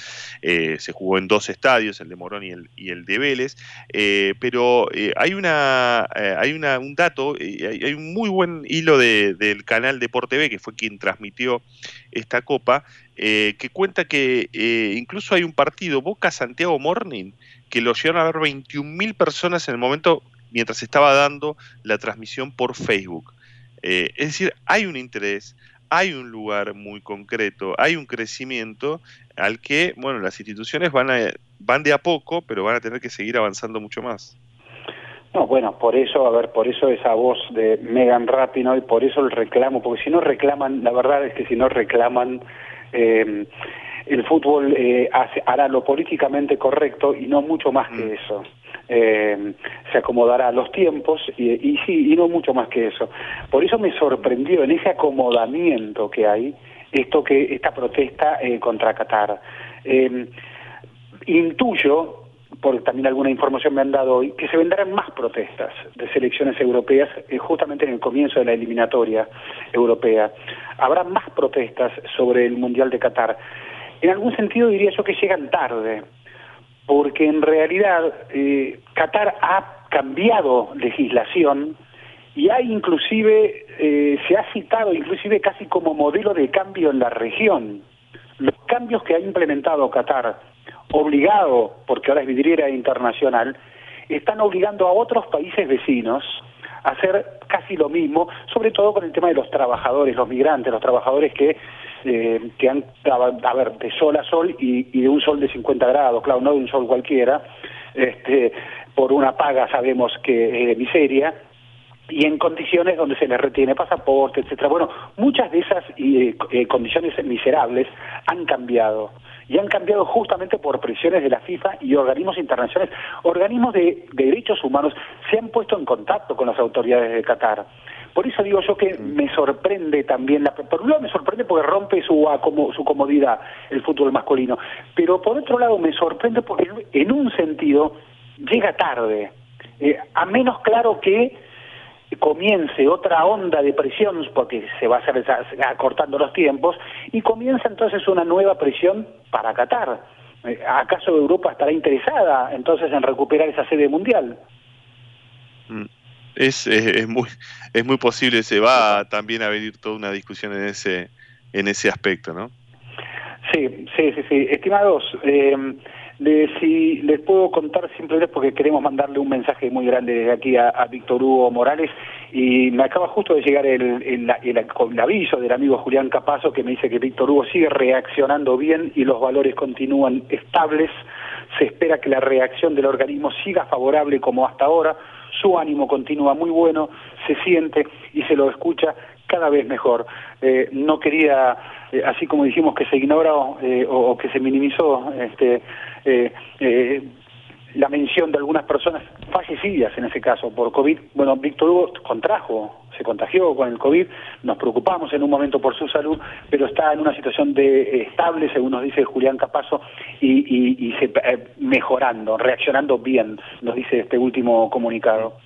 eh, se jugó en dos estadios, el de Morón y el, y el de Vélez, eh, pero hay una hay un dato, hay, un muy buen hilo del canal Deporte B, que fue quien transmitió esta Copa, que cuenta que incluso hay un partido, Boca Santiago Morning, que lo llegaron a ver 21.000 personas en el momento mientras estaba dando la transmisión por Facebook. Eh, es decir, hay un interés, hay un lugar muy concreto, hay un crecimiento al que, bueno, las instituciones van, a, van de a poco, pero van a tener que seguir avanzando mucho más. No, bueno, por eso, a ver, por eso esa voz de Megan Rapinoe por eso el reclamo, porque si no reclaman, la verdad es que si no reclaman, eh, el fútbol eh, hará lo políticamente correcto y no mucho más que mm. eso eh, se acomodará a los tiempos y, y, sí, y no mucho más que eso. Por eso me sorprendió en ese acomodamiento que hay esto que esta protesta eh, contra Qatar. Eh, intuyo, porque también alguna información me han dado hoy, que se vendrán más protestas de selecciones europeas eh, justamente en el comienzo de la eliminatoria europea. Habrá más protestas sobre el Mundial de Qatar. En algún sentido diría yo que llegan tarde, porque en realidad eh, Qatar ha cambiado legislación y hay inclusive, eh, se ha citado inclusive casi como modelo de cambio en la región. Los cambios que ha implementado Qatar, obligado, porque ahora es vidriera internacional, están obligando a otros países vecinos hacer casi lo mismo, sobre todo con el tema de los trabajadores, los migrantes, los trabajadores que eh, que han, a ver, de sol a sol y, de un sol de 50 grados, claro, no de un sol cualquiera, este, por una paga sabemos que es miseria, y en condiciones donde se les retiene pasaporte, etcétera. Bueno, muchas de esas eh, eh, condiciones miserables han cambiado y han cambiado justamente por presiones de la FIFA y organismos internacionales. Organismos de derechos humanos se han puesto en contacto con las autoridades de Qatar por eso digo yo que me sorprende también, la, por un lado me sorprende porque rompe su, su comodidad el fútbol masculino, pero por otro lado me sorprende porque en un sentido llega tarde, eh, a menos claro que comience otra onda de presión, porque se va a hacer acortando los tiempos, y comienza entonces una nueva presión para Qatar. Eh, ¿Acaso Europa estará interesada entonces en recuperar esa sede mundial? Mm. Es, es, muy, es muy posible, se va también a venir toda una discusión en ese, en ese aspecto, ¿no? Sí, sí, sí, sí. Estimados, eh, si les puedo contar simplemente porque queremos mandarle un mensaje muy grande desde aquí a, Víctor Hugo Morales y me acaba justo de llegar el, el, aviso del amigo Julián Capazo que me dice que Víctor Hugo sigue reaccionando bien y los valores continúan estables. Se espera que la reacción del organismo siga favorable como hasta ahora. Su ánimo continúa muy bueno, se siente y se lo escucha cada vez mejor. Eh, no quería, eh, así como dijimos que se ignoró eh, o, que se minimizó este, la mención de algunas personas fallecidas en ese caso por COVID. Bueno, Víctor Hugo contrajo, se contagió con el COVID, nos preocupamos en un momento por su salud, pero está en una situación de estable, según nos dice Julián Capazo, y, y, se, mejorando, reaccionando bien, nos dice este último comunicado.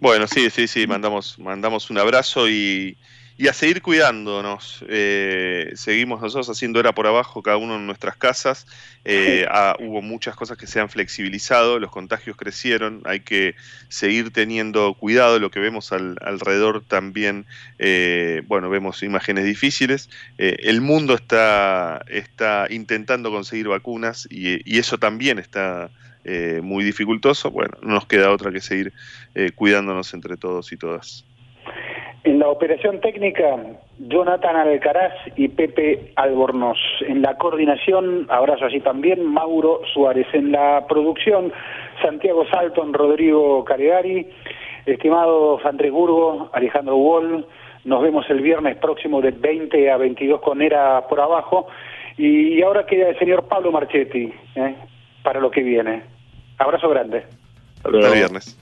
Bueno, sí, sí, sí, mandamos, mandamos un abrazo y, y a seguir cuidándonos. Eh, seguimos nosotros haciendo era por abajo cada uno en nuestras casas. Eh, *laughs* hubo muchas cosas que se han flexibilizado, los contagios crecieron, hay que seguir teniendo cuidado. Lo que vemos alrededor también, eh, bueno, vemos imágenes difíciles. el mundo está, está intentando conseguir vacunas y, y eso también está eh, muy dificultoso, bueno, no nos queda otra que seguir eh, cuidándonos entre todos y todas. En la operación técnica, Jonathan Alcaraz y Pepe Albornoz. En la coordinación, abrazo allí también, Mauro Suárez. En la producción, Santiago Salton, Rodrigo Calegari, estimado Andrés Alejandro Wall. Nos vemos el viernes próximo de 20 a 22 con Era por abajo. Y ahora queda el señor Pablo Marchetti, ¿eh? para lo que viene. Abrazo grande. Hasta viernes.